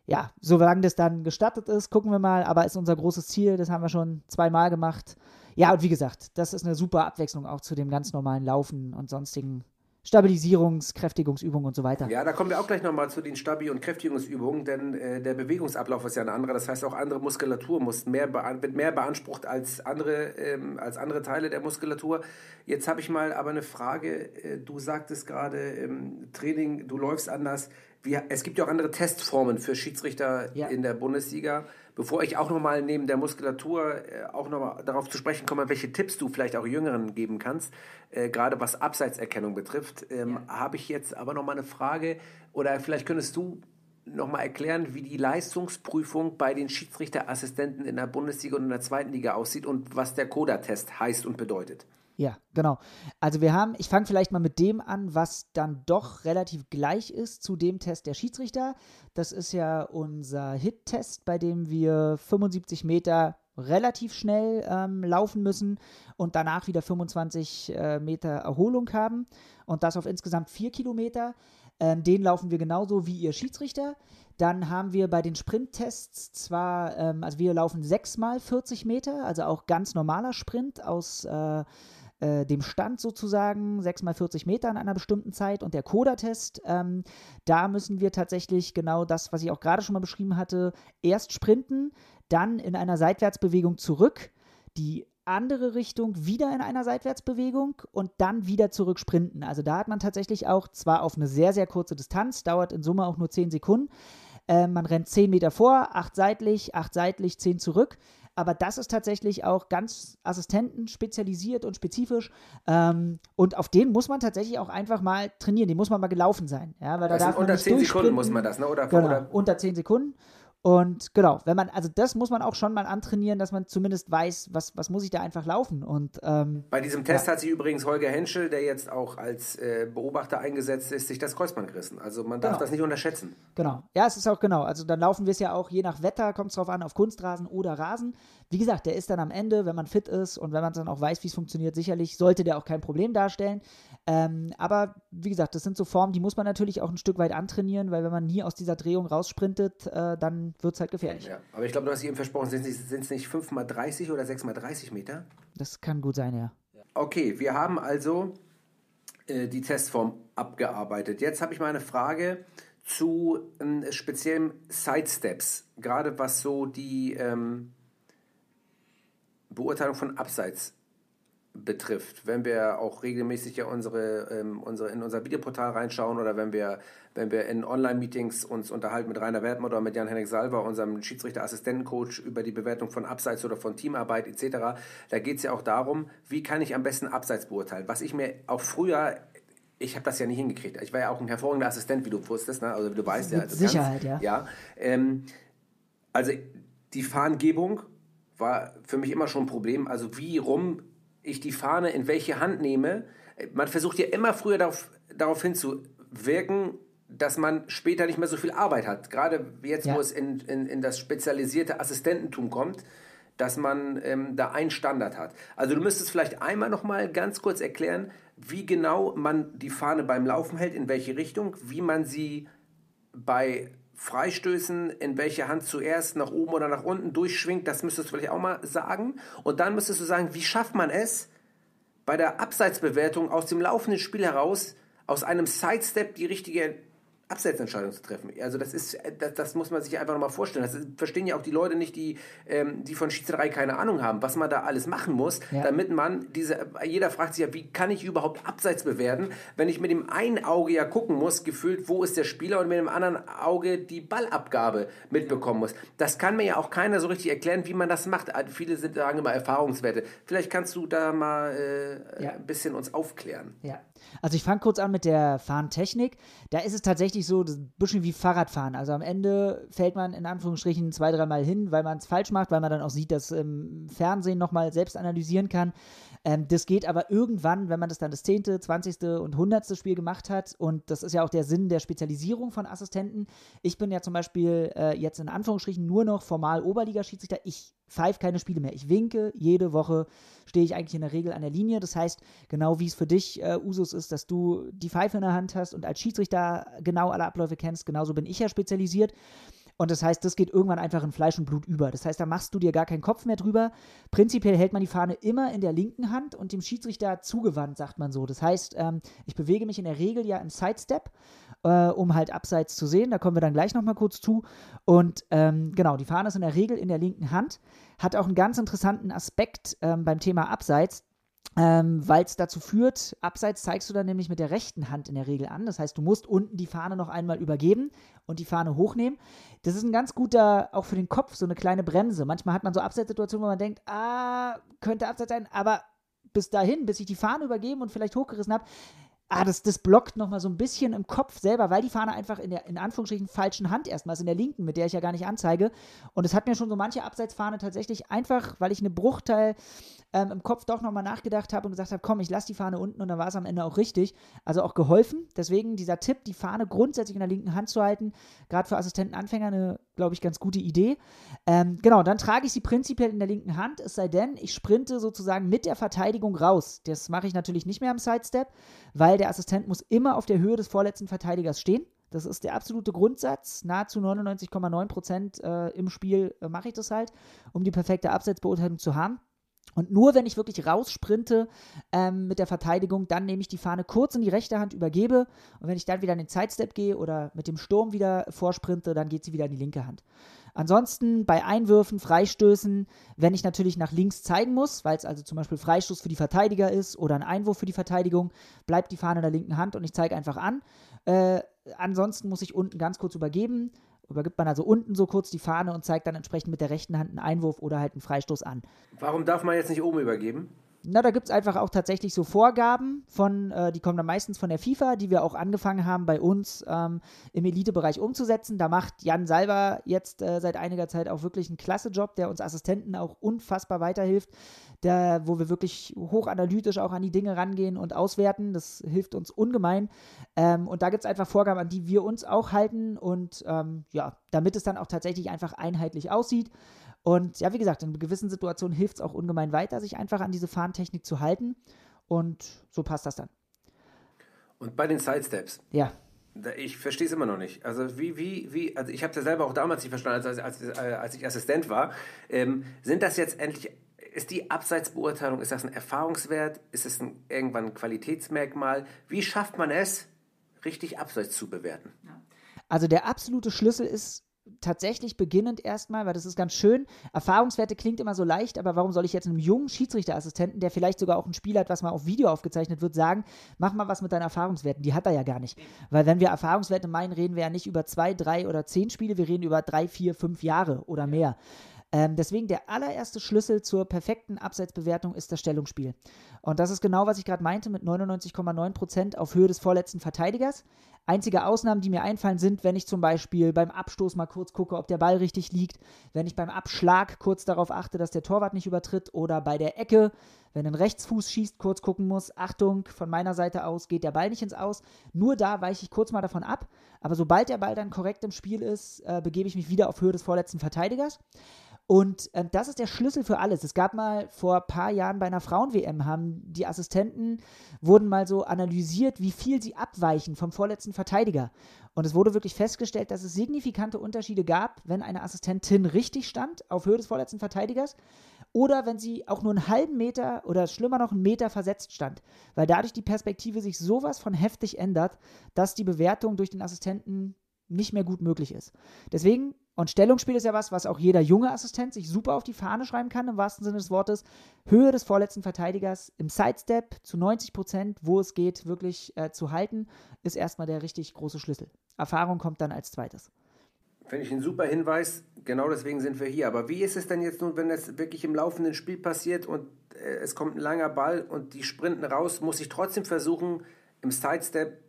ja, solange das dann gestattet ist, gucken wir mal. Aber ist unser großes Ziel, das haben wir schon zweimal gemacht. Ja, und wie gesagt, das ist eine super Abwechslung auch zu dem ganz normalen Laufen und sonstigen Stabilisierungs-, Kräftigungsübungen und so weiter. Ja, da kommen wir auch gleich nochmal zu den Stabi- und Kräftigungsübungen, denn äh, der Bewegungsablauf ist ja ein anderer. Das heißt, auch andere Muskulatur muss mehr wird mehr beansprucht als andere, ähm, als andere Teile der Muskulatur. Jetzt habe ich mal aber eine Frage. Äh, du sagtest gerade im Training, du läufst anders. Wie, es gibt ja auch andere Testformen für Schiedsrichter ja. in der Bundesliga. Bevor ich auch nochmal neben der Muskulatur äh, auch nochmal darauf zu sprechen komme, welche Tipps du vielleicht auch Jüngeren geben kannst, äh, gerade was Abseitserkennung betrifft, ähm, ja. habe ich jetzt aber nochmal eine Frage oder vielleicht könntest du nochmal erklären, wie die Leistungsprüfung bei den Schiedsrichterassistenten in der Bundesliga und in der zweiten Liga aussieht und was der Coda-Test heißt und bedeutet. Ja, genau. Also wir haben, ich fange vielleicht mal mit dem an, was dann doch relativ gleich ist zu dem Test der Schiedsrichter. Das ist ja unser Hit-Test, bei dem wir 75 Meter relativ schnell ähm, laufen müssen und danach wieder 25 äh, Meter Erholung haben und das auf insgesamt vier Kilometer. Ähm, den laufen wir genauso wie ihr Schiedsrichter. Dann haben wir bei den Sprinttests zwar, ähm, also wir laufen sechsmal 40 Meter, also auch ganz normaler Sprint aus äh, äh, dem Stand sozusagen, 6 mal 40 Meter in einer bestimmten Zeit und der Coda-Test, ähm, da müssen wir tatsächlich genau das, was ich auch gerade schon mal beschrieben hatte, erst sprinten, dann in einer Seitwärtsbewegung zurück, die andere Richtung wieder in einer Seitwärtsbewegung und dann wieder zurück sprinten. Also da hat man tatsächlich auch zwar auf eine sehr, sehr kurze Distanz, dauert in Summe auch nur 10 Sekunden. Äh, man rennt 10 Meter vor, 8 seitlich, 8 seitlich, 10 zurück aber das ist tatsächlich auch ganz Assistenten spezialisiert und spezifisch. Ähm, und auf den muss man tatsächlich auch einfach mal trainieren. Den muss man mal gelaufen sein. Ja, weil da darf unter 10 Sekunden muss man das, ne? Oder, genau, oder? unter 10 Sekunden. Und genau, wenn man, also das muss man auch schon mal antrainieren, dass man zumindest weiß, was, was muss ich da einfach laufen. Und, ähm, Bei diesem Test ja. hat sich übrigens Holger Henschel, der jetzt auch als äh, Beobachter eingesetzt ist, sich das Kreuzband gerissen. Also man darf genau. das nicht unterschätzen. Genau. Ja, es ist auch genau. Also dann laufen wir es ja auch je nach Wetter, kommt es drauf an, auf Kunstrasen oder Rasen. Wie gesagt, der ist dann am Ende, wenn man fit ist und wenn man dann auch weiß, wie es funktioniert, sicherlich sollte der auch kein Problem darstellen. Ähm, aber wie gesagt, das sind so Formen, die muss man natürlich auch ein Stück weit antrainieren, weil wenn man nie aus dieser Drehung raussprintet, äh, dann wird es halt gefährlich. Ja, aber ich glaube, du hast eben versprochen, sind es nicht 5 mal 30 oder 6 mal 30 Meter? Das kann gut sein, ja. Okay, wir haben also äh, die Testform abgearbeitet. Jetzt habe ich mal eine Frage zu äh, speziellen Sidesteps, gerade was so die ähm, Beurteilung von Abseits betrifft, wenn wir auch regelmäßig ja unsere, ähm, unsere in unser Videoportal reinschauen oder wenn wir, wenn wir in Online-Meetings uns unterhalten mit Rainer Wertmann oder mit Jan-Henrik Salver, unserem Schiedsrichter-Assistentencoach über die Bewertung von Abseits oder von Teamarbeit etc., da geht es ja auch darum, wie kann ich am besten Abseits beurteilen. Was ich mir auch früher ich habe das ja nicht hingekriegt. Ich war ja auch ein hervorragender Assistent, wie du wusstest, ne? also wie du weißt. Mit ja, Sicherheit, kannst, ja. ja ähm, also die Fahnengebung war für mich immer schon ein Problem. Also wie rum ich die Fahne in welche Hand nehme. Man versucht ja immer früher darauf, darauf hinzuwirken, dass man später nicht mehr so viel Arbeit hat. Gerade jetzt, Ja. wo es in, in, in das spezialisierte Assistententum kommt, dass man ähm, da einen Standard hat. Also du müsstest vielleicht einmal noch mal ganz kurz erklären, wie genau man die Fahne beim Laufen hält, in welche Richtung, wie man sie bei Freistößen, in welche Hand zuerst nach oben oder nach unten durchschwingt, das müsstest du vielleicht auch mal sagen. Und dann müsstest du sagen, wie schafft man es, bei der Abseitsbewertung aus dem laufenden Spiel heraus, aus einem Sidestep die richtige Abseitsentscheidung zu treffen. Also das ist, das, das muss man sich einfach nochmal vorstellen. Das ist, verstehen ja auch die Leute nicht, die, ähm, die von Schiedsrichterei keine Ahnung haben, was man da alles machen muss, Ja. damit man diese, jeder fragt sich ja, wie kann ich überhaupt Abseits bewerten, wenn ich mit dem einen Auge ja gucken muss, gefühlt, wo ist der Spieler und mit dem anderen Auge die Ballabgabe mitbekommen muss. Das kann mir ja auch keiner so richtig erklären, wie man das macht. Also Viele sind, sagen immer Erfahrungswerte. Vielleicht kannst du da mal äh, Ja. ein bisschen uns aufklären. Ja. Also ich fange kurz an mit der Fahrentechnik. Da ist es tatsächlich so, das ist ein bisschen wie Fahrradfahren. Also am Ende fällt man in Anführungsstrichen zwei, dreimal hin, weil man es falsch macht, weil man dann auch sieht, dass im Fernsehen nochmal selbst analysieren kann. Ähm, das geht aber irgendwann, wenn man das dann das zehnte, zwanzigste und hundertste Spiel gemacht hat. Und das ist ja auch der Sinn der Spezialisierung von Assistenten. Ich bin ja zum Beispiel äh, jetzt in Anführungsstrichen nur noch formal Oberliga-Schiedsrichter. Ich pfeife keine Spiele mehr. Ich winke. Jede Woche stehe ich eigentlich in der Regel an der Linie. Das heißt, genau wie es für dich äh, Usus ist, dass du die Pfeife in der Hand hast und als Schiedsrichter genau alle Abläufe kennst, genauso bin ich ja spezialisiert. Und das heißt, das geht irgendwann einfach in Fleisch und Blut über. Das heißt, da machst du dir gar keinen Kopf mehr drüber. Prinzipiell hält man die Fahne immer in der linken Hand und dem Schiedsrichter zugewandt, sagt man so. Das heißt, ähm, ich bewege mich in der Regel ja im Sidestep, äh, um halt abseits zu sehen. Da kommen wir dann gleich nochmal kurz zu. Und ähm, genau, die Fahne ist in der Regel in der linken Hand. Hat auch einen ganz interessanten Aspekt ähm, beim Thema Abseits ähm, weil es dazu führt, abseits zeigst du dann nämlich mit der rechten Hand in der Regel an. Das heißt, du musst unten die Fahne noch einmal übergeben und die Fahne hochnehmen. Das ist ein ganz guter, auch für den Kopf, so eine kleine Bremse. Manchmal hat man so Abseitssituationen, wo man denkt, ah, könnte Abseits sein, aber bis dahin, bis ich die Fahne übergeben und vielleicht hochgerissen habe, ah, das, das blockt nochmal so ein bisschen im Kopf selber, weil die Fahne einfach in der, in Anführungsstrichen, falschen Hand erstmals in der linken, mit der ich ja gar nicht anzeige. Und es hat mir schon so manche Abseitsfahne tatsächlich einfach, weil ich eine Bruchteil ähm, im Kopf doch nochmal nachgedacht habe und gesagt habe, komm, ich lasse die Fahne unten und dann war es am Ende auch richtig. Also auch geholfen. Deswegen dieser Tipp, die Fahne grundsätzlich in der linken Hand zu halten, gerade für Assistentenanfänger eine, glaube ich, ganz gute Idee. Ähm, genau, dann trage ich sie prinzipiell in der linken Hand, es sei denn, ich sprinte sozusagen mit der Verteidigung raus. Das mache ich natürlich nicht mehr im Sidestep, weil der Assistent muss immer auf der Höhe des vorletzten Verteidigers stehen. Das ist der absolute Grundsatz. Nahezu 99,9 Prozent äh, im Spiel äh, mache ich das halt, um die perfekte Abseitsbeurteilung zu haben. Und nur wenn ich wirklich raussprinte ähm, mit der Verteidigung, dann nehme ich die Fahne kurz in die rechte Hand, übergebe. Und wenn ich dann wieder in den Sidestep gehe oder mit dem Sturm wieder vorsprinte, dann geht sie wieder in die linke Hand. Ansonsten bei Einwürfen, Freistößen, wenn ich natürlich nach links zeigen muss, weil es also zum Beispiel Freistoß für die Verteidiger ist oder ein Einwurf für die Verteidigung, bleibt die Fahne in der linken Hand und ich zeige einfach an. Äh, ansonsten muss ich unten ganz kurz übergeben. Übergibt man also unten so kurz die Fahne und zeigt dann entsprechend mit der rechten Hand einen Einwurf oder halt einen Freistoß an. Warum darf man jetzt nicht oben übergeben? Na, da gibt es einfach auch tatsächlich so Vorgaben von, äh, die kommen dann meistens von der FIFA, die wir auch angefangen haben bei uns ähm, im Elitebereich umzusetzen. Da macht Jan Salber jetzt äh, seit einiger Zeit auch wirklich einen klasse Job, der uns Assistenten auch unfassbar weiterhilft, der, wo wir wirklich hochanalytisch auch an die Dinge rangehen und auswerten. Das hilft uns ungemein. Ähm, und da gibt es einfach Vorgaben, an die wir uns auch halten und ähm, ja, damit es dann auch tatsächlich einfach einheitlich aussieht. Und ja, wie gesagt, in gewissen Situationen hilft es auch ungemein weiter, sich einfach an diese Fahrentechnik zu halten. Und so passt das dann. Und bei den Sidesteps, Ja. ich verstehe es immer noch nicht. Also wie, wie, wie, also ich habe es ja selber auch damals nicht verstanden, als, als, als, als ich Assistent war. Ähm, sind das jetzt endlich, ist die Abseitsbeurteilung, ist das ein Erfahrungswert? Ist es ein, irgendwann ein Qualitätsmerkmal? Wie schafft man es, richtig Abseits zu bewerten? Also der absolute Schlüssel ist tatsächlich beginnend erstmal, weil das ist ganz schön. Erfahrungswerte klingt immer so leicht, aber warum soll ich jetzt einem jungen Schiedsrichterassistenten, der vielleicht sogar auch ein Spiel hat, was mal auf Video aufgezeichnet wird, sagen, mach mal was mit deinen Erfahrungswerten. Die hat er ja gar nicht. Weil wenn wir Erfahrungswerte meinen, reden wir ja nicht über zwei, drei oder zehn Spiele, wir reden über drei, vier, fünf Jahre oder mehr. Ähm, deswegen der allererste Schlüssel zur perfekten Abseitsbewertung ist das Stellungsspiel. Und das ist genau, was ich gerade meinte, mit 99,9% auf Höhe des vorletzten Verteidigers. Einzige Ausnahmen, die mir einfallen, sind, wenn ich zum Beispiel beim Abstoß mal kurz gucke, ob der Ball richtig liegt, wenn ich beim Abschlag kurz darauf achte, dass der Torwart nicht übertritt oder bei der Ecke, wenn ein Rechtsfuß schießt, kurz gucken muss, Achtung, von meiner Seite aus geht der Ball nicht ins Aus. Nur da weiche ich kurz mal davon ab. Aber sobald der Ball dann korrekt im Spiel ist, äh, begebe ich mich wieder auf Höhe des vorletzten Verteidigers. Und äh, das ist der Schlüssel für alles. Es gab mal vor ein paar Jahren bei einer Frauen-WM, haben die Assistenten, wurden mal so analysiert, wie viel sie abweichen vom vorletzten Verteidiger. Und es wurde wirklich festgestellt, dass es signifikante Unterschiede gab, wenn eine Assistentin richtig stand, auf Höhe des vorletzten Verteidigers, oder wenn sie auch nur einen halben Meter oder schlimmer noch einen Meter versetzt stand. Weil dadurch die Perspektive sich sowas von heftig ändert, dass die Bewertung durch den Assistenten nicht mehr gut möglich ist. Deswegen, und Stellungsspiel ist ja was, was auch jeder junge Assistent sich super auf die Fahne schreiben kann, im wahrsten Sinne des Wortes. Höhe des vorletzten Verteidigers im Sidestep zu 90 Prozent, wo es geht, wirklich äh, zu halten, ist erstmal der richtig große Schlüssel. Erfahrung kommt dann als zweites. Finde ich ein super Hinweis. Genau deswegen sind wir hier. Aber wie ist es denn jetzt nun, wenn das wirklich im laufenden Spiel passiert und äh, es kommt ein langer Ball und die sprinten raus? Muss ich trotzdem versuchen, im Sidestep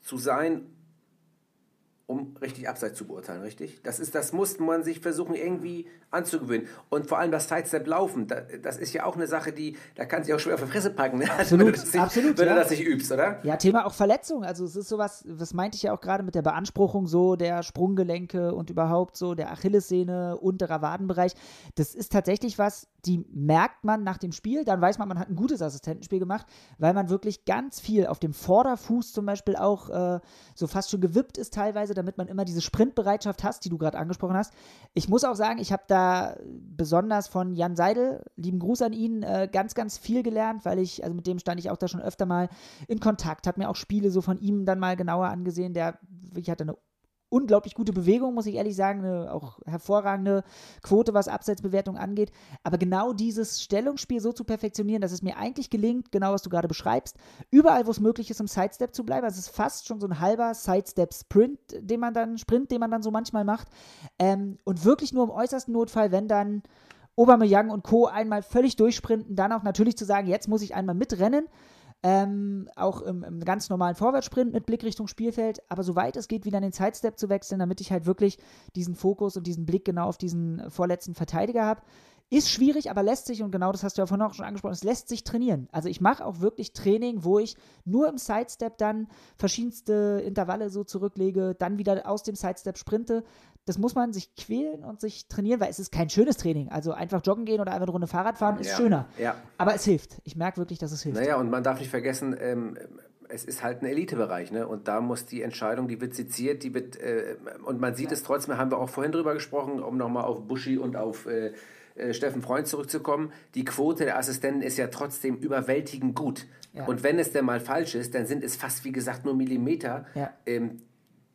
zu sein um richtig abseits zu beurteilen, richtig? Das, ist, das muss man sich versuchen irgendwie anzugewöhnen. Und vor allem das Sidestep laufen, das ist ja auch eine Sache, die, da kann sich auch schwer auf die Fresse packen, ne? absolut, wenn du das nicht, absolut, wenn ja. du das nicht übst, oder? Ja, Thema auch Verletzung. Also es ist sowas, das meinte ich ja auch gerade mit der Beanspruchung so der Sprunggelenke und überhaupt so der Achillessehne, unterer Wadenbereich. Das ist tatsächlich was, die merkt man nach dem Spiel, dann weiß man, man hat ein gutes Assistentenspiel gemacht, weil man wirklich ganz viel auf dem Vorderfuß zum Beispiel auch äh, so fast schon gewippt ist teilweise, damit man immer diese Sprintbereitschaft hast, die du gerade angesprochen hast. Ich muss auch sagen, ich habe da besonders von Jan Seidel, lieben Gruß an ihn, äh, ganz, ganz viel gelernt, weil ich, also mit dem stand ich auch da schon öfter mal in Kontakt, habe mir auch Spiele so von ihm dann mal genauer angesehen, der wirklich hatte eine unglaublich gute Bewegung, muss ich ehrlich sagen, eine auch hervorragende Quote, was Abseitsbewertung angeht. Aber genau dieses Stellungsspiel so zu perfektionieren, dass es mir eigentlich gelingt, genau was du gerade beschreibst, überall, wo es möglich ist, im Sidestep zu bleiben. Also es ist fast schon so ein halber Sidestep-Sprint, den man dann, Sprint, den man dann so manchmal macht. Ähm, und wirklich nur im äußersten Notfall, wenn dann Aubameyang und Co. einmal völlig durchsprinten, dann auch natürlich zu sagen, jetzt muss ich einmal mitrennen ähm, auch im, im, ganz normalen Vorwärtssprint mit Blick Richtung Spielfeld, aber soweit es geht, wieder in den Sidestep zu wechseln, damit ich halt wirklich diesen Fokus und diesen Blick genau auf diesen vorletzten Verteidiger habe. Ist schwierig, aber lässt sich, und genau das hast du ja vorhin auch schon angesprochen, es lässt sich trainieren. Also ich mache auch wirklich Training, wo ich nur im Sidestep dann verschiedenste Intervalle so zurücklege, dann wieder aus dem Sidestep sprinte. Das muss man sich quälen und sich trainieren, weil es ist kein schönes Training. Also einfach joggen gehen oder einfach eine Runde Fahrrad fahren ist Ja, schöner. ja. Aber es hilft. Ich merke wirklich, dass es hilft. Naja, und man darf nicht vergessen, ähm, es ist halt ein Elitebereich, ne? Und da muss die Entscheidung, die wird seziert, die wird, äh, und man sieht es trotzdem, haben wir auch vorhin drüber gesprochen, um nochmal auf Buschi und auf äh, äh, Steffen Freund zurückzukommen, die Quote der Assistenten ist ja trotzdem überwältigend gut. Ja. Und wenn es denn mal falsch ist, dann sind es fast, wie gesagt, nur Millimeter, Ja. ähm,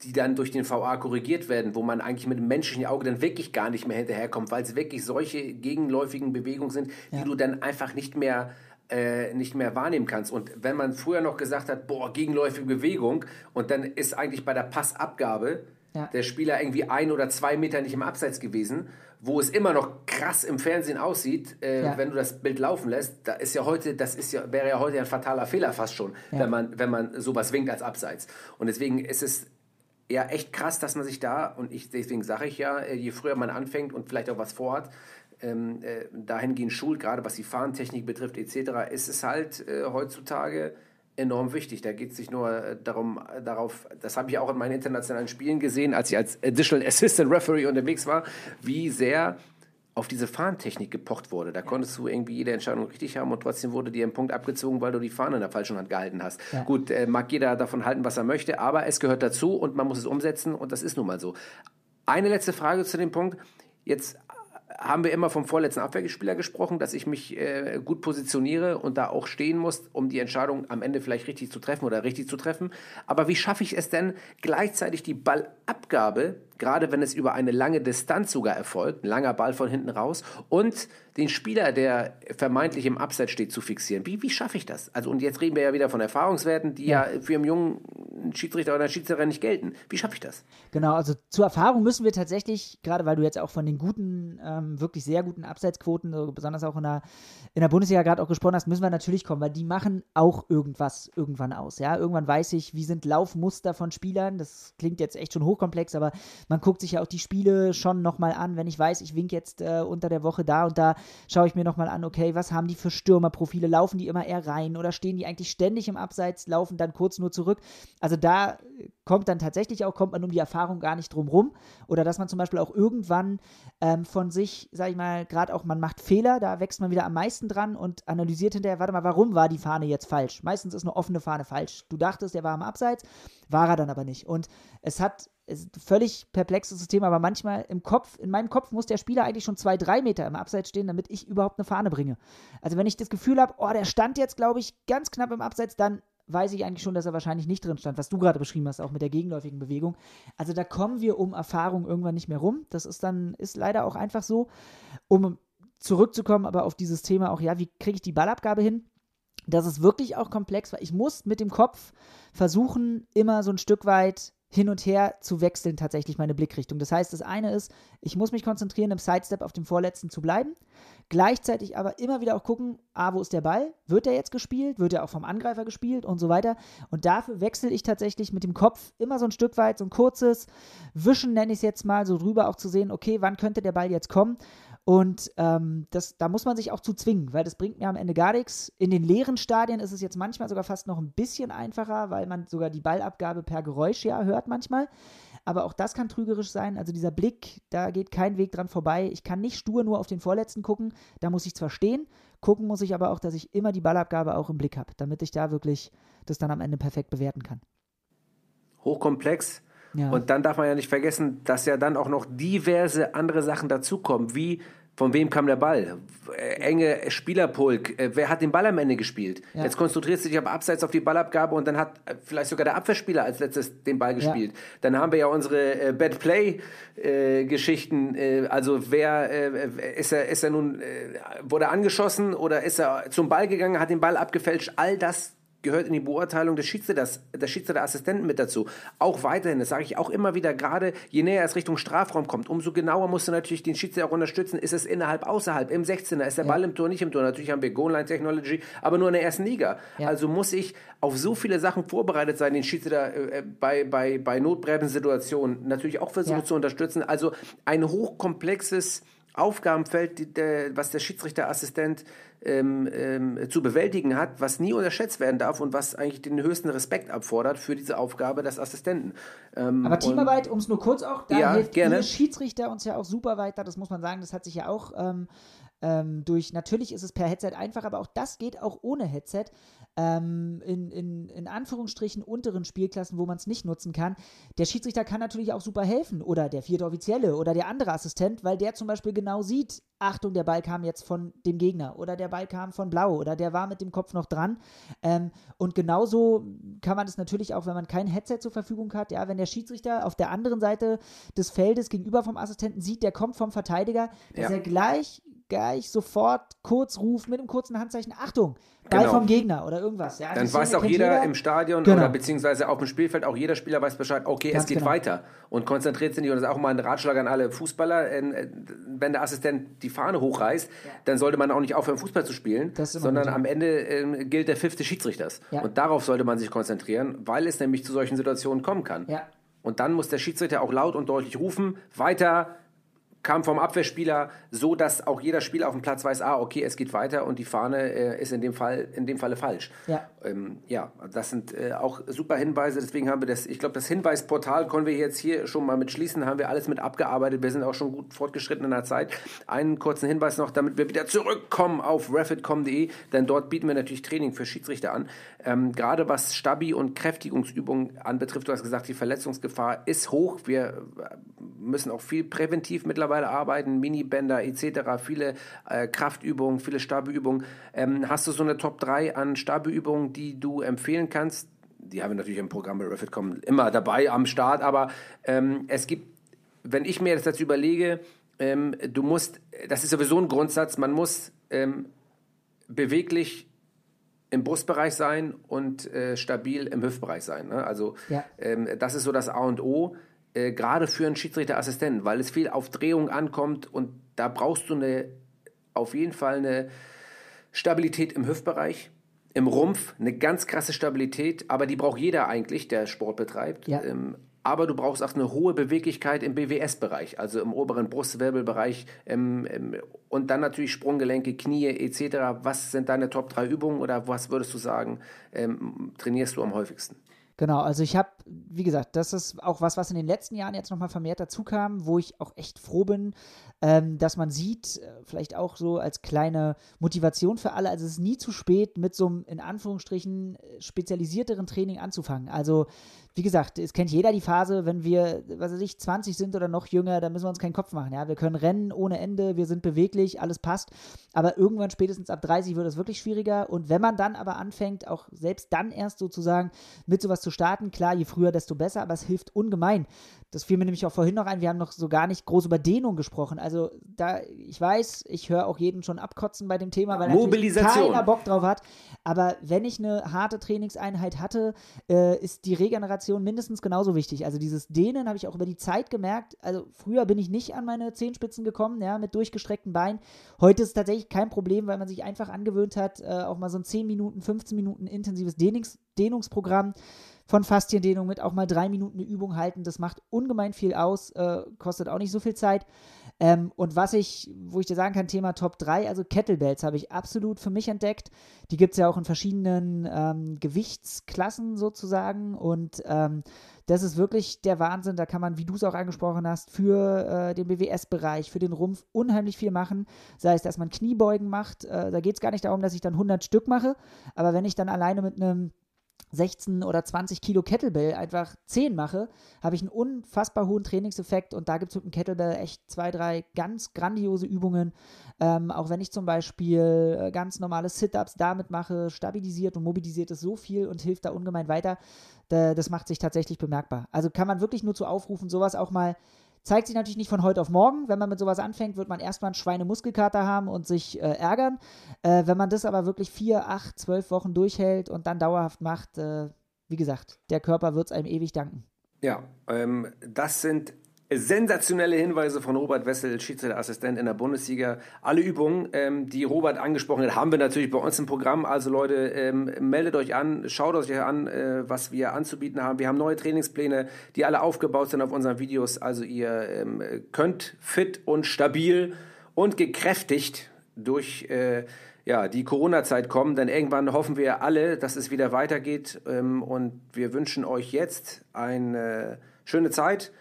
die dann durch den VA korrigiert werden, wo man eigentlich mit dem menschlichen Auge dann wirklich gar nicht mehr hinterherkommt, weil es wirklich solche gegenläufigen Bewegungen sind, die Ja. du dann einfach nicht mehr äh, nicht mehr wahrnehmen kannst. Und wenn man früher noch gesagt hat, boah, gegenläufige Bewegung, und dann ist eigentlich bei der Passabgabe Ja. der Spieler irgendwie ein oder zwei Meter nicht im Abseits gewesen, wo es immer noch krass im Fernsehen aussieht, äh, Ja. wenn du das Bild laufen lässt, da ist ja heute, das ist ja, wäre ja heute ein fataler Fehler fast schon, Ja. wenn man, wenn man sowas winkt als Abseits. Und deswegen ist es ja echt krass, dass man sich da, und ich, deswegen sage ich ja, äh, je früher man anfängt und vielleicht auch was vorhat, ähm, äh, dahingehend schult, gerade was die Fahrentechnik betrifft etc., ist es halt äh, heutzutage enorm wichtig. Da geht es nicht nur äh, darum, äh, darauf, das habe ich auch in meinen internationalen Spielen gesehen, als ich als Additional Assistant Referee unterwegs war, wie sehr auf diese Fahnentechnik gepocht wurde. Da konntest du irgendwie jede Entscheidung richtig haben und trotzdem wurde dir ein Punkt abgezogen, weil du die Fahne in der falschen Hand gehalten hast. Ja. Gut, äh, mag jeder davon halten, was er möchte, aber es gehört dazu und man muss es umsetzen und das ist nun mal so. Eine letzte Frage zu dem Punkt. Jetzt haben wir immer vom vorletzten Abwehrspieler gesprochen, dass ich mich äh, gut positioniere und da auch stehen muss, um die Entscheidung am Ende vielleicht richtig zu treffen oder richtig zu treffen. Aber wie schaffe ich es denn, gleichzeitig die Ballabgabe, gerade wenn es über eine lange Distanz sogar erfolgt, ein langer Ball von hinten raus, und den Spieler, der vermeintlich im Abseits steht, zu fixieren? Wie, wie schaffe ich das? Also, und jetzt reden wir ja wieder von Erfahrungswerten, die ja, für einen Jungen Schiedsrichter oder Schiedsrichterin nicht gelten. Wie schaffe ich das? Genau, also zur Erfahrung müssen wir tatsächlich, gerade weil du jetzt auch von den guten, ähm, wirklich sehr guten Abseitsquoten, so besonders auch in der, in der Bundesliga gerade auch gesprochen hast, müssen wir natürlich kommen, weil die machen auch irgendwas irgendwann aus. Ja, irgendwann weiß ich, wie sind Laufmuster von Spielern. Das klingt jetzt echt schon hochkomplex, aber man guckt sich ja auch die Spiele schon nochmal an. Wenn ich weiß, ich wink jetzt äh, unter der Woche da und da, schaue ich mir nochmal an, okay, was haben die für Stürmerprofile? Laufen die immer eher rein oder stehen die eigentlich ständig im Abseits, laufen dann kurz nur zurück? Also da kommt dann tatsächlich auch, kommt man um die Erfahrung gar nicht drum rum. Oder dass man zum Beispiel auch irgendwann ähm, von sich, sag ich mal, gerade auch, man macht Fehler, da wächst man wieder am meisten dran und analysiert hinterher, warte mal, warum war die Fahne jetzt falsch? Meistens ist eine offene Fahne falsch. Du dachtest, der war am Abseits, war er dann aber nicht. Und es hat ist ein völlig perplexes System, aber manchmal im Kopf, in meinem Kopf muss der Spieler eigentlich schon zwei, drei Meter im Abseits stehen, damit ich überhaupt eine Fahne bringe. Also wenn ich das Gefühl habe, oh, der stand jetzt, glaube ich, ganz knapp im Abseits, dann weiß ich eigentlich schon, dass er wahrscheinlich nicht drin stand, was du gerade beschrieben hast, auch mit der gegenläufigen Bewegung. Also da kommen wir um Erfahrung irgendwann nicht mehr rum. Das ist dann, ist leider auch einfach so. Um zurückzukommen, aber auf dieses Thema auch, ja, wie kriege ich die Ballabgabe hin? Das ist wirklich auch komplex, weil ich muss mit dem Kopf versuchen, immer so ein Stück weit hin und her zu wechseln, tatsächlich meine Blickrichtung. Das heißt, das eine ist, ich muss mich konzentrieren, im Sidestep auf dem vorletzten zu bleiben, gleichzeitig aber immer wieder auch gucken, ah, wo ist der Ball? Wird der jetzt gespielt? Wird er auch vom Angreifer gespielt und so weiter? Und dafür wechsle ich tatsächlich mit dem Kopf immer so ein Stück weit, so ein kurzes Wischen nenne ich es jetzt mal, so drüber auch zu sehen, okay, wann könnte der Ball jetzt kommen? Und ähm, das, da muss man sich auch zu zwingen, weil das bringt mir am Ende gar nichts. In den leeren Stadien ist es jetzt manchmal sogar fast noch ein bisschen einfacher, weil man sogar die Ballabgabe per Geräusch ja hört manchmal. Aber auch das kann trügerisch sein. Also dieser Blick, da geht kein Weg dran vorbei. Ich kann nicht stur nur auf den Vorletzten gucken. Da muss ich zwar stehen, gucken muss ich aber auch, dass ich immer die Ballabgabe auch im Blick habe, damit ich da wirklich das dann am Ende perfekt bewerten kann. Hochkomplex. Ja. Und dann darf man ja nicht vergessen, dass ja dann auch noch diverse andere Sachen dazukommen, wie von wem kam der Ball? Äh, enge Spielerpulk. Äh, wer hat den Ball am Ende gespielt? Ja. Jetzt konzentriert sich aber abseits auf die Ballabgabe und dann hat äh, vielleicht sogar der Abwehrspieler als letztes den Ball gespielt. Ja. Dann haben wir ja unsere Bad Play Geschichten. Äh, also wer ist er? Ist er nun wurde angeschossen oder ist er zum Ball gegangen, hat den Ball abgefälscht? All das gehört in die Beurteilung des Schiedsrichters, der Schiedsrichterassistenten mit dazu. Auch weiterhin, das sage ich auch immer wieder, gerade je näher es Richtung Strafraum kommt, umso genauer musst du natürlich den Schiedsrichter auch unterstützen. Ist es innerhalb, außerhalb, im 16er, ist der ja. Ball im Tor, nicht im Tor? Natürlich haben wir Goal-Line Technology, aber nur in der ersten Liga. Ja. Also muss ich auf so viele Sachen vorbereitet sein, den Schiedsrichter äh, bei, bei, bei Notbremsensituationen natürlich auch versuchen ja. zu unterstützen. Also ein hochkomplexes Aufgabenfeld, was der Schiedsrichterassistent ähm, ähm, zu bewältigen hat, was nie unterschätzt werden darf und was eigentlich den höchsten Respekt abfordert für diese Aufgabe des Assistenten. Ähm, Aber Teamarbeit, um es nur kurz auch, da ja, hilft gerne. Schiedsrichter uns ja auch super weiter, das muss man sagen, das hat sich ja auch ähm, ähm, durch, natürlich ist es per Headset einfach, aber auch das geht auch ohne Headset ähm, in, in, in Anführungsstrichen unteren Spielklassen, wo man es nicht nutzen kann. Der Schiedsrichter kann natürlich auch super helfen oder der vierte Offizielle oder der andere Assistent, weil der zum Beispiel genau sieht, Achtung, der Ball kam jetzt von dem Gegner oder der Ball kam von Blau oder der war mit dem Kopf noch dran. Ähm, und genauso kann man das natürlich auch, wenn man kein Headset zur Verfügung hat, ja, wenn der Schiedsrichter auf der anderen Seite des Feldes gegenüber vom Assistenten sieht, der kommt vom Verteidiger, dass ja. er gleich gleich sofort kurz ruft mit einem kurzen Handzeichen, Achtung, Ball genau. vom Gegner oder irgendwas. Ja, Dann weiß auch jeder, jeder, im Stadion genau. oder beziehungsweise auf dem Spielfeld, auch jeder Spieler weiß Bescheid, okay, Ganz es geht genau. weiter und konzentriert sich nicht. Und das ist auch mal ein Ratschlag an alle Fußballer, äh, wenn der Assistent die Fahne hochreißt, ja. dann sollte man auch nicht aufhören, Fußball zu spielen, sondern am Ende äh, gilt der Pfiff des Schiedsrichters. Ja. Und darauf sollte man sich konzentrieren, weil es nämlich zu solchen Situationen kommen kann. Und dann muss der Schiedsrichter auch laut und deutlich rufen, weiter, kam vom Abwehrspieler, so dass auch jeder Spieler auf dem Platz weiß, ah, okay, es geht weiter und die Fahne äh, ist in dem Fall in dem Falle falsch. Ja, ähm, ja das sind äh, auch super Hinweise. Deswegen haben wir das, ich glaube, das Hinweisportal können wir jetzt hier schon mal mit schließen, haben wir alles mit abgearbeitet. Wir sind auch schon gut fortgeschritten in der Zeit. Einen kurzen Hinweis noch, damit wir wieder zurückkommen auf refit.com.de, denn dort bieten wir natürlich Training für Schiedsrichter an. Ähm, gerade was Stabi und Kräftigungsübungen anbetrifft, du hast gesagt, die Verletzungsgefahr ist hoch. Wir äh, müssen auch viel präventiv mittlerweile mittlerweile arbeiten, Minibänder etc., viele äh, Kraftübungen, viele Stabeübungen. Ähm, hast du so eine Top 3 an Stabeübungen, die du empfehlen kannst? Die haben wir natürlich im Programm bei Refit.com immer dabei am Start, aber ähm, es gibt, wenn ich mir das jetzt überlege, ähm, du musst, das ist sowieso ein Grundsatz, man muss ähm, beweglich im Brustbereich sein und äh, stabil im Hüftbereich sein. Ne? Also Ja. ähm, das ist so das A und O, äh, gerade für einen Schiedsrichterassistenten, weil es viel auf Drehung ankommt und da brauchst du eine, auf jeden Fall eine Stabilität im Hüftbereich, im Rumpf, eine ganz krasse Stabilität, aber die braucht jeder eigentlich, der Sport betreibt. Ja. Ähm, aber du brauchst auch eine hohe Beweglichkeit im BWS-Bereich, also im oberen Brustwirbelbereich ähm, ähm, und dann natürlich Sprunggelenke, Knie etc. Was sind deine Top 3 Übungen oder was würdest du sagen, ähm, trainierst du am häufigsten? Genau, also ich habe, wie gesagt, das ist auch was, was in den letzten Jahren jetzt nochmal vermehrt dazu kam, wo ich auch echt froh bin, ähm, dass man sieht, äh, vielleicht auch so als kleine Motivation für alle, also es ist nie zu spät, mit so einem in Anführungsstrichen äh, spezialisierteren Training anzufangen. Also wie gesagt, es kennt jeder die Phase, wenn wir, was weiß ich, 20 sind oder noch jünger, da müssen wir uns keinen Kopf machen. Ja? Wir können rennen ohne Ende, wir sind beweglich, alles passt. Aber irgendwann, spätestens ab 30, wird es wirklich schwieriger. Und wenn man dann aber anfängt, auch selbst dann erst sozusagen mit sowas zu starten, klar, je früher, desto besser, aber es hilft ungemein. Das fiel mir nämlich auch vorhin noch ein, wir haben noch so gar nicht groß über Dehnung gesprochen. Also da, ich weiß, ich höre auch jeden schon abkotzen bei dem Thema, weil Mobilisation. keiner Bock drauf hat. Aber wenn ich eine harte Trainingseinheit hatte, äh, ist die Regeneration mindestens genauso wichtig. Also dieses Dehnen habe ich auch über die Zeit gemerkt. Also früher bin ich nicht an meine Zehenspitzen gekommen, ja, mit durchgestreckten Beinen. Heute ist es tatsächlich kein Problem, weil man sich einfach angewöhnt hat, äh, auch mal so ein 10 Minuten, 15 Minuten intensives Dehnungs Dehnungsprogramm von Fasziendehnung mit auch mal drei Minuten eine Übung halten. Das macht ungemein viel aus, äh, kostet auch nicht so viel Zeit. Ähm, und was ich, wo ich dir sagen kann, Thema Top 3, also Kettlebells habe ich absolut für mich entdeckt. Die gibt es ja auch in verschiedenen ähm, Gewichtsklassen sozusagen. Und ähm, das ist wirklich der Wahnsinn. Da kann man, wie du es auch angesprochen hast, für äh, den BWS-Bereich, für den Rumpf unheimlich viel machen. Sei es, dass man Kniebeugen macht. Äh, da geht es gar nicht darum, dass ich dann 100 Stück mache. Aber wenn ich dann alleine mit einem 16 oder 20 Kilo Kettlebell einfach 10 mache, habe ich einen unfassbar hohen Trainingseffekt und da gibt es mit dem Kettlebell echt zwei, drei ganz grandiose Übungen. Ähm, auch wenn ich zum Beispiel äh, ganz normale Sit-Ups damit mache, stabilisiert und mobilisiert es so viel und hilft da ungemein weiter. Da, das macht sich tatsächlich bemerkbar. Also kann man wirklich nur zu aufrufen, sowas auch mal Zeigt sich natürlich nicht von heute auf morgen. Wenn man mit sowas anfängt, wird man erstmal einen Schweinemuskelkater haben und sich äh, ärgern. Äh, wenn man das aber wirklich vier, acht, zwölf Wochen durchhält und dann dauerhaft macht, äh, wie gesagt, der Körper wird es einem ewig danken. Ja, ähm, das sind sensationelle Hinweise von Robert Wessel, Schiedsrichterassistent in der Bundesliga. Alle Übungen, ähm, die Robert angesprochen hat, haben wir natürlich bei uns im Programm. Also Leute, ähm, meldet euch an, schaut euch an, äh, was wir anzubieten haben. Wir haben neue Trainingspläne, die alle aufgebaut sind auf unseren Videos. Also ihr ähm, könnt fit und stabil und gekräftigt durch äh, ja, die Corona-Zeit kommen, denn irgendwann hoffen wir alle, dass es wieder weitergeht ähm, und wir wünschen euch jetzt eine schöne Zeit.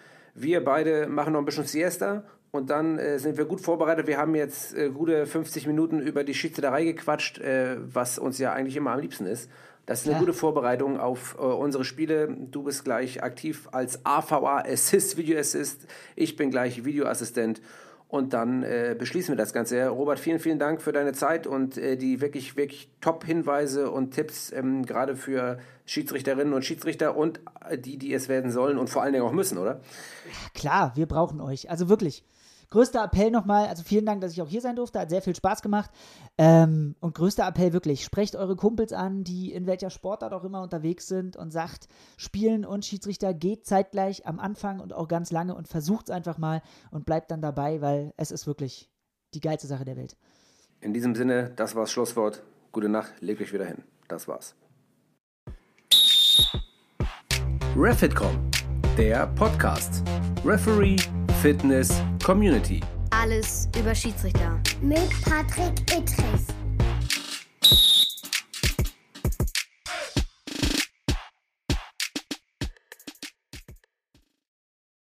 Wir beide machen noch ein bisschen Siesta und dann äh, sind wir gut vorbereitet. Wir haben jetzt äh, gute 50 Minuten über die Schiedsrichterei gequatscht, äh, was uns ja eigentlich immer am liebsten ist. Das ist eine Ja. gute Vorbereitung auf äh, unsere Spiele. Du bist gleich aktiv als AVA Assist, Video Assist. Ich bin gleich Videoassistent. Und dann äh, beschließen wir das Ganze. Robert, vielen, vielen Dank für deine Zeit und äh, die wirklich, wirklich Top-Hinweise und Tipps, ähm, gerade für Schiedsrichterinnen und Schiedsrichter und äh, die, die es werden sollen und vor allen Dingen auch müssen, oder? Klar, wir brauchen euch. Also wirklich. Größter Appell nochmal, also vielen Dank, dass ich auch hier sein durfte, hat sehr viel Spaß gemacht. Ähm, und größter Appell wirklich, sprecht eure Kumpels an, die in welcher Sportart auch immer unterwegs sind und sagt, Spielen und Schiedsrichter geht zeitgleich am Anfang und auch ganz lange und versucht es einfach mal und bleibt dann dabei, weil es ist wirklich die geilste Sache der Welt. In diesem Sinne, das war's Schlusswort. Gute Nacht, legt euch wieder hin. Das war's. Refitcom, der Podcast. Referee, Fitness, Community. Alles über Schiedsrichter. Mit Patrick Ittrich.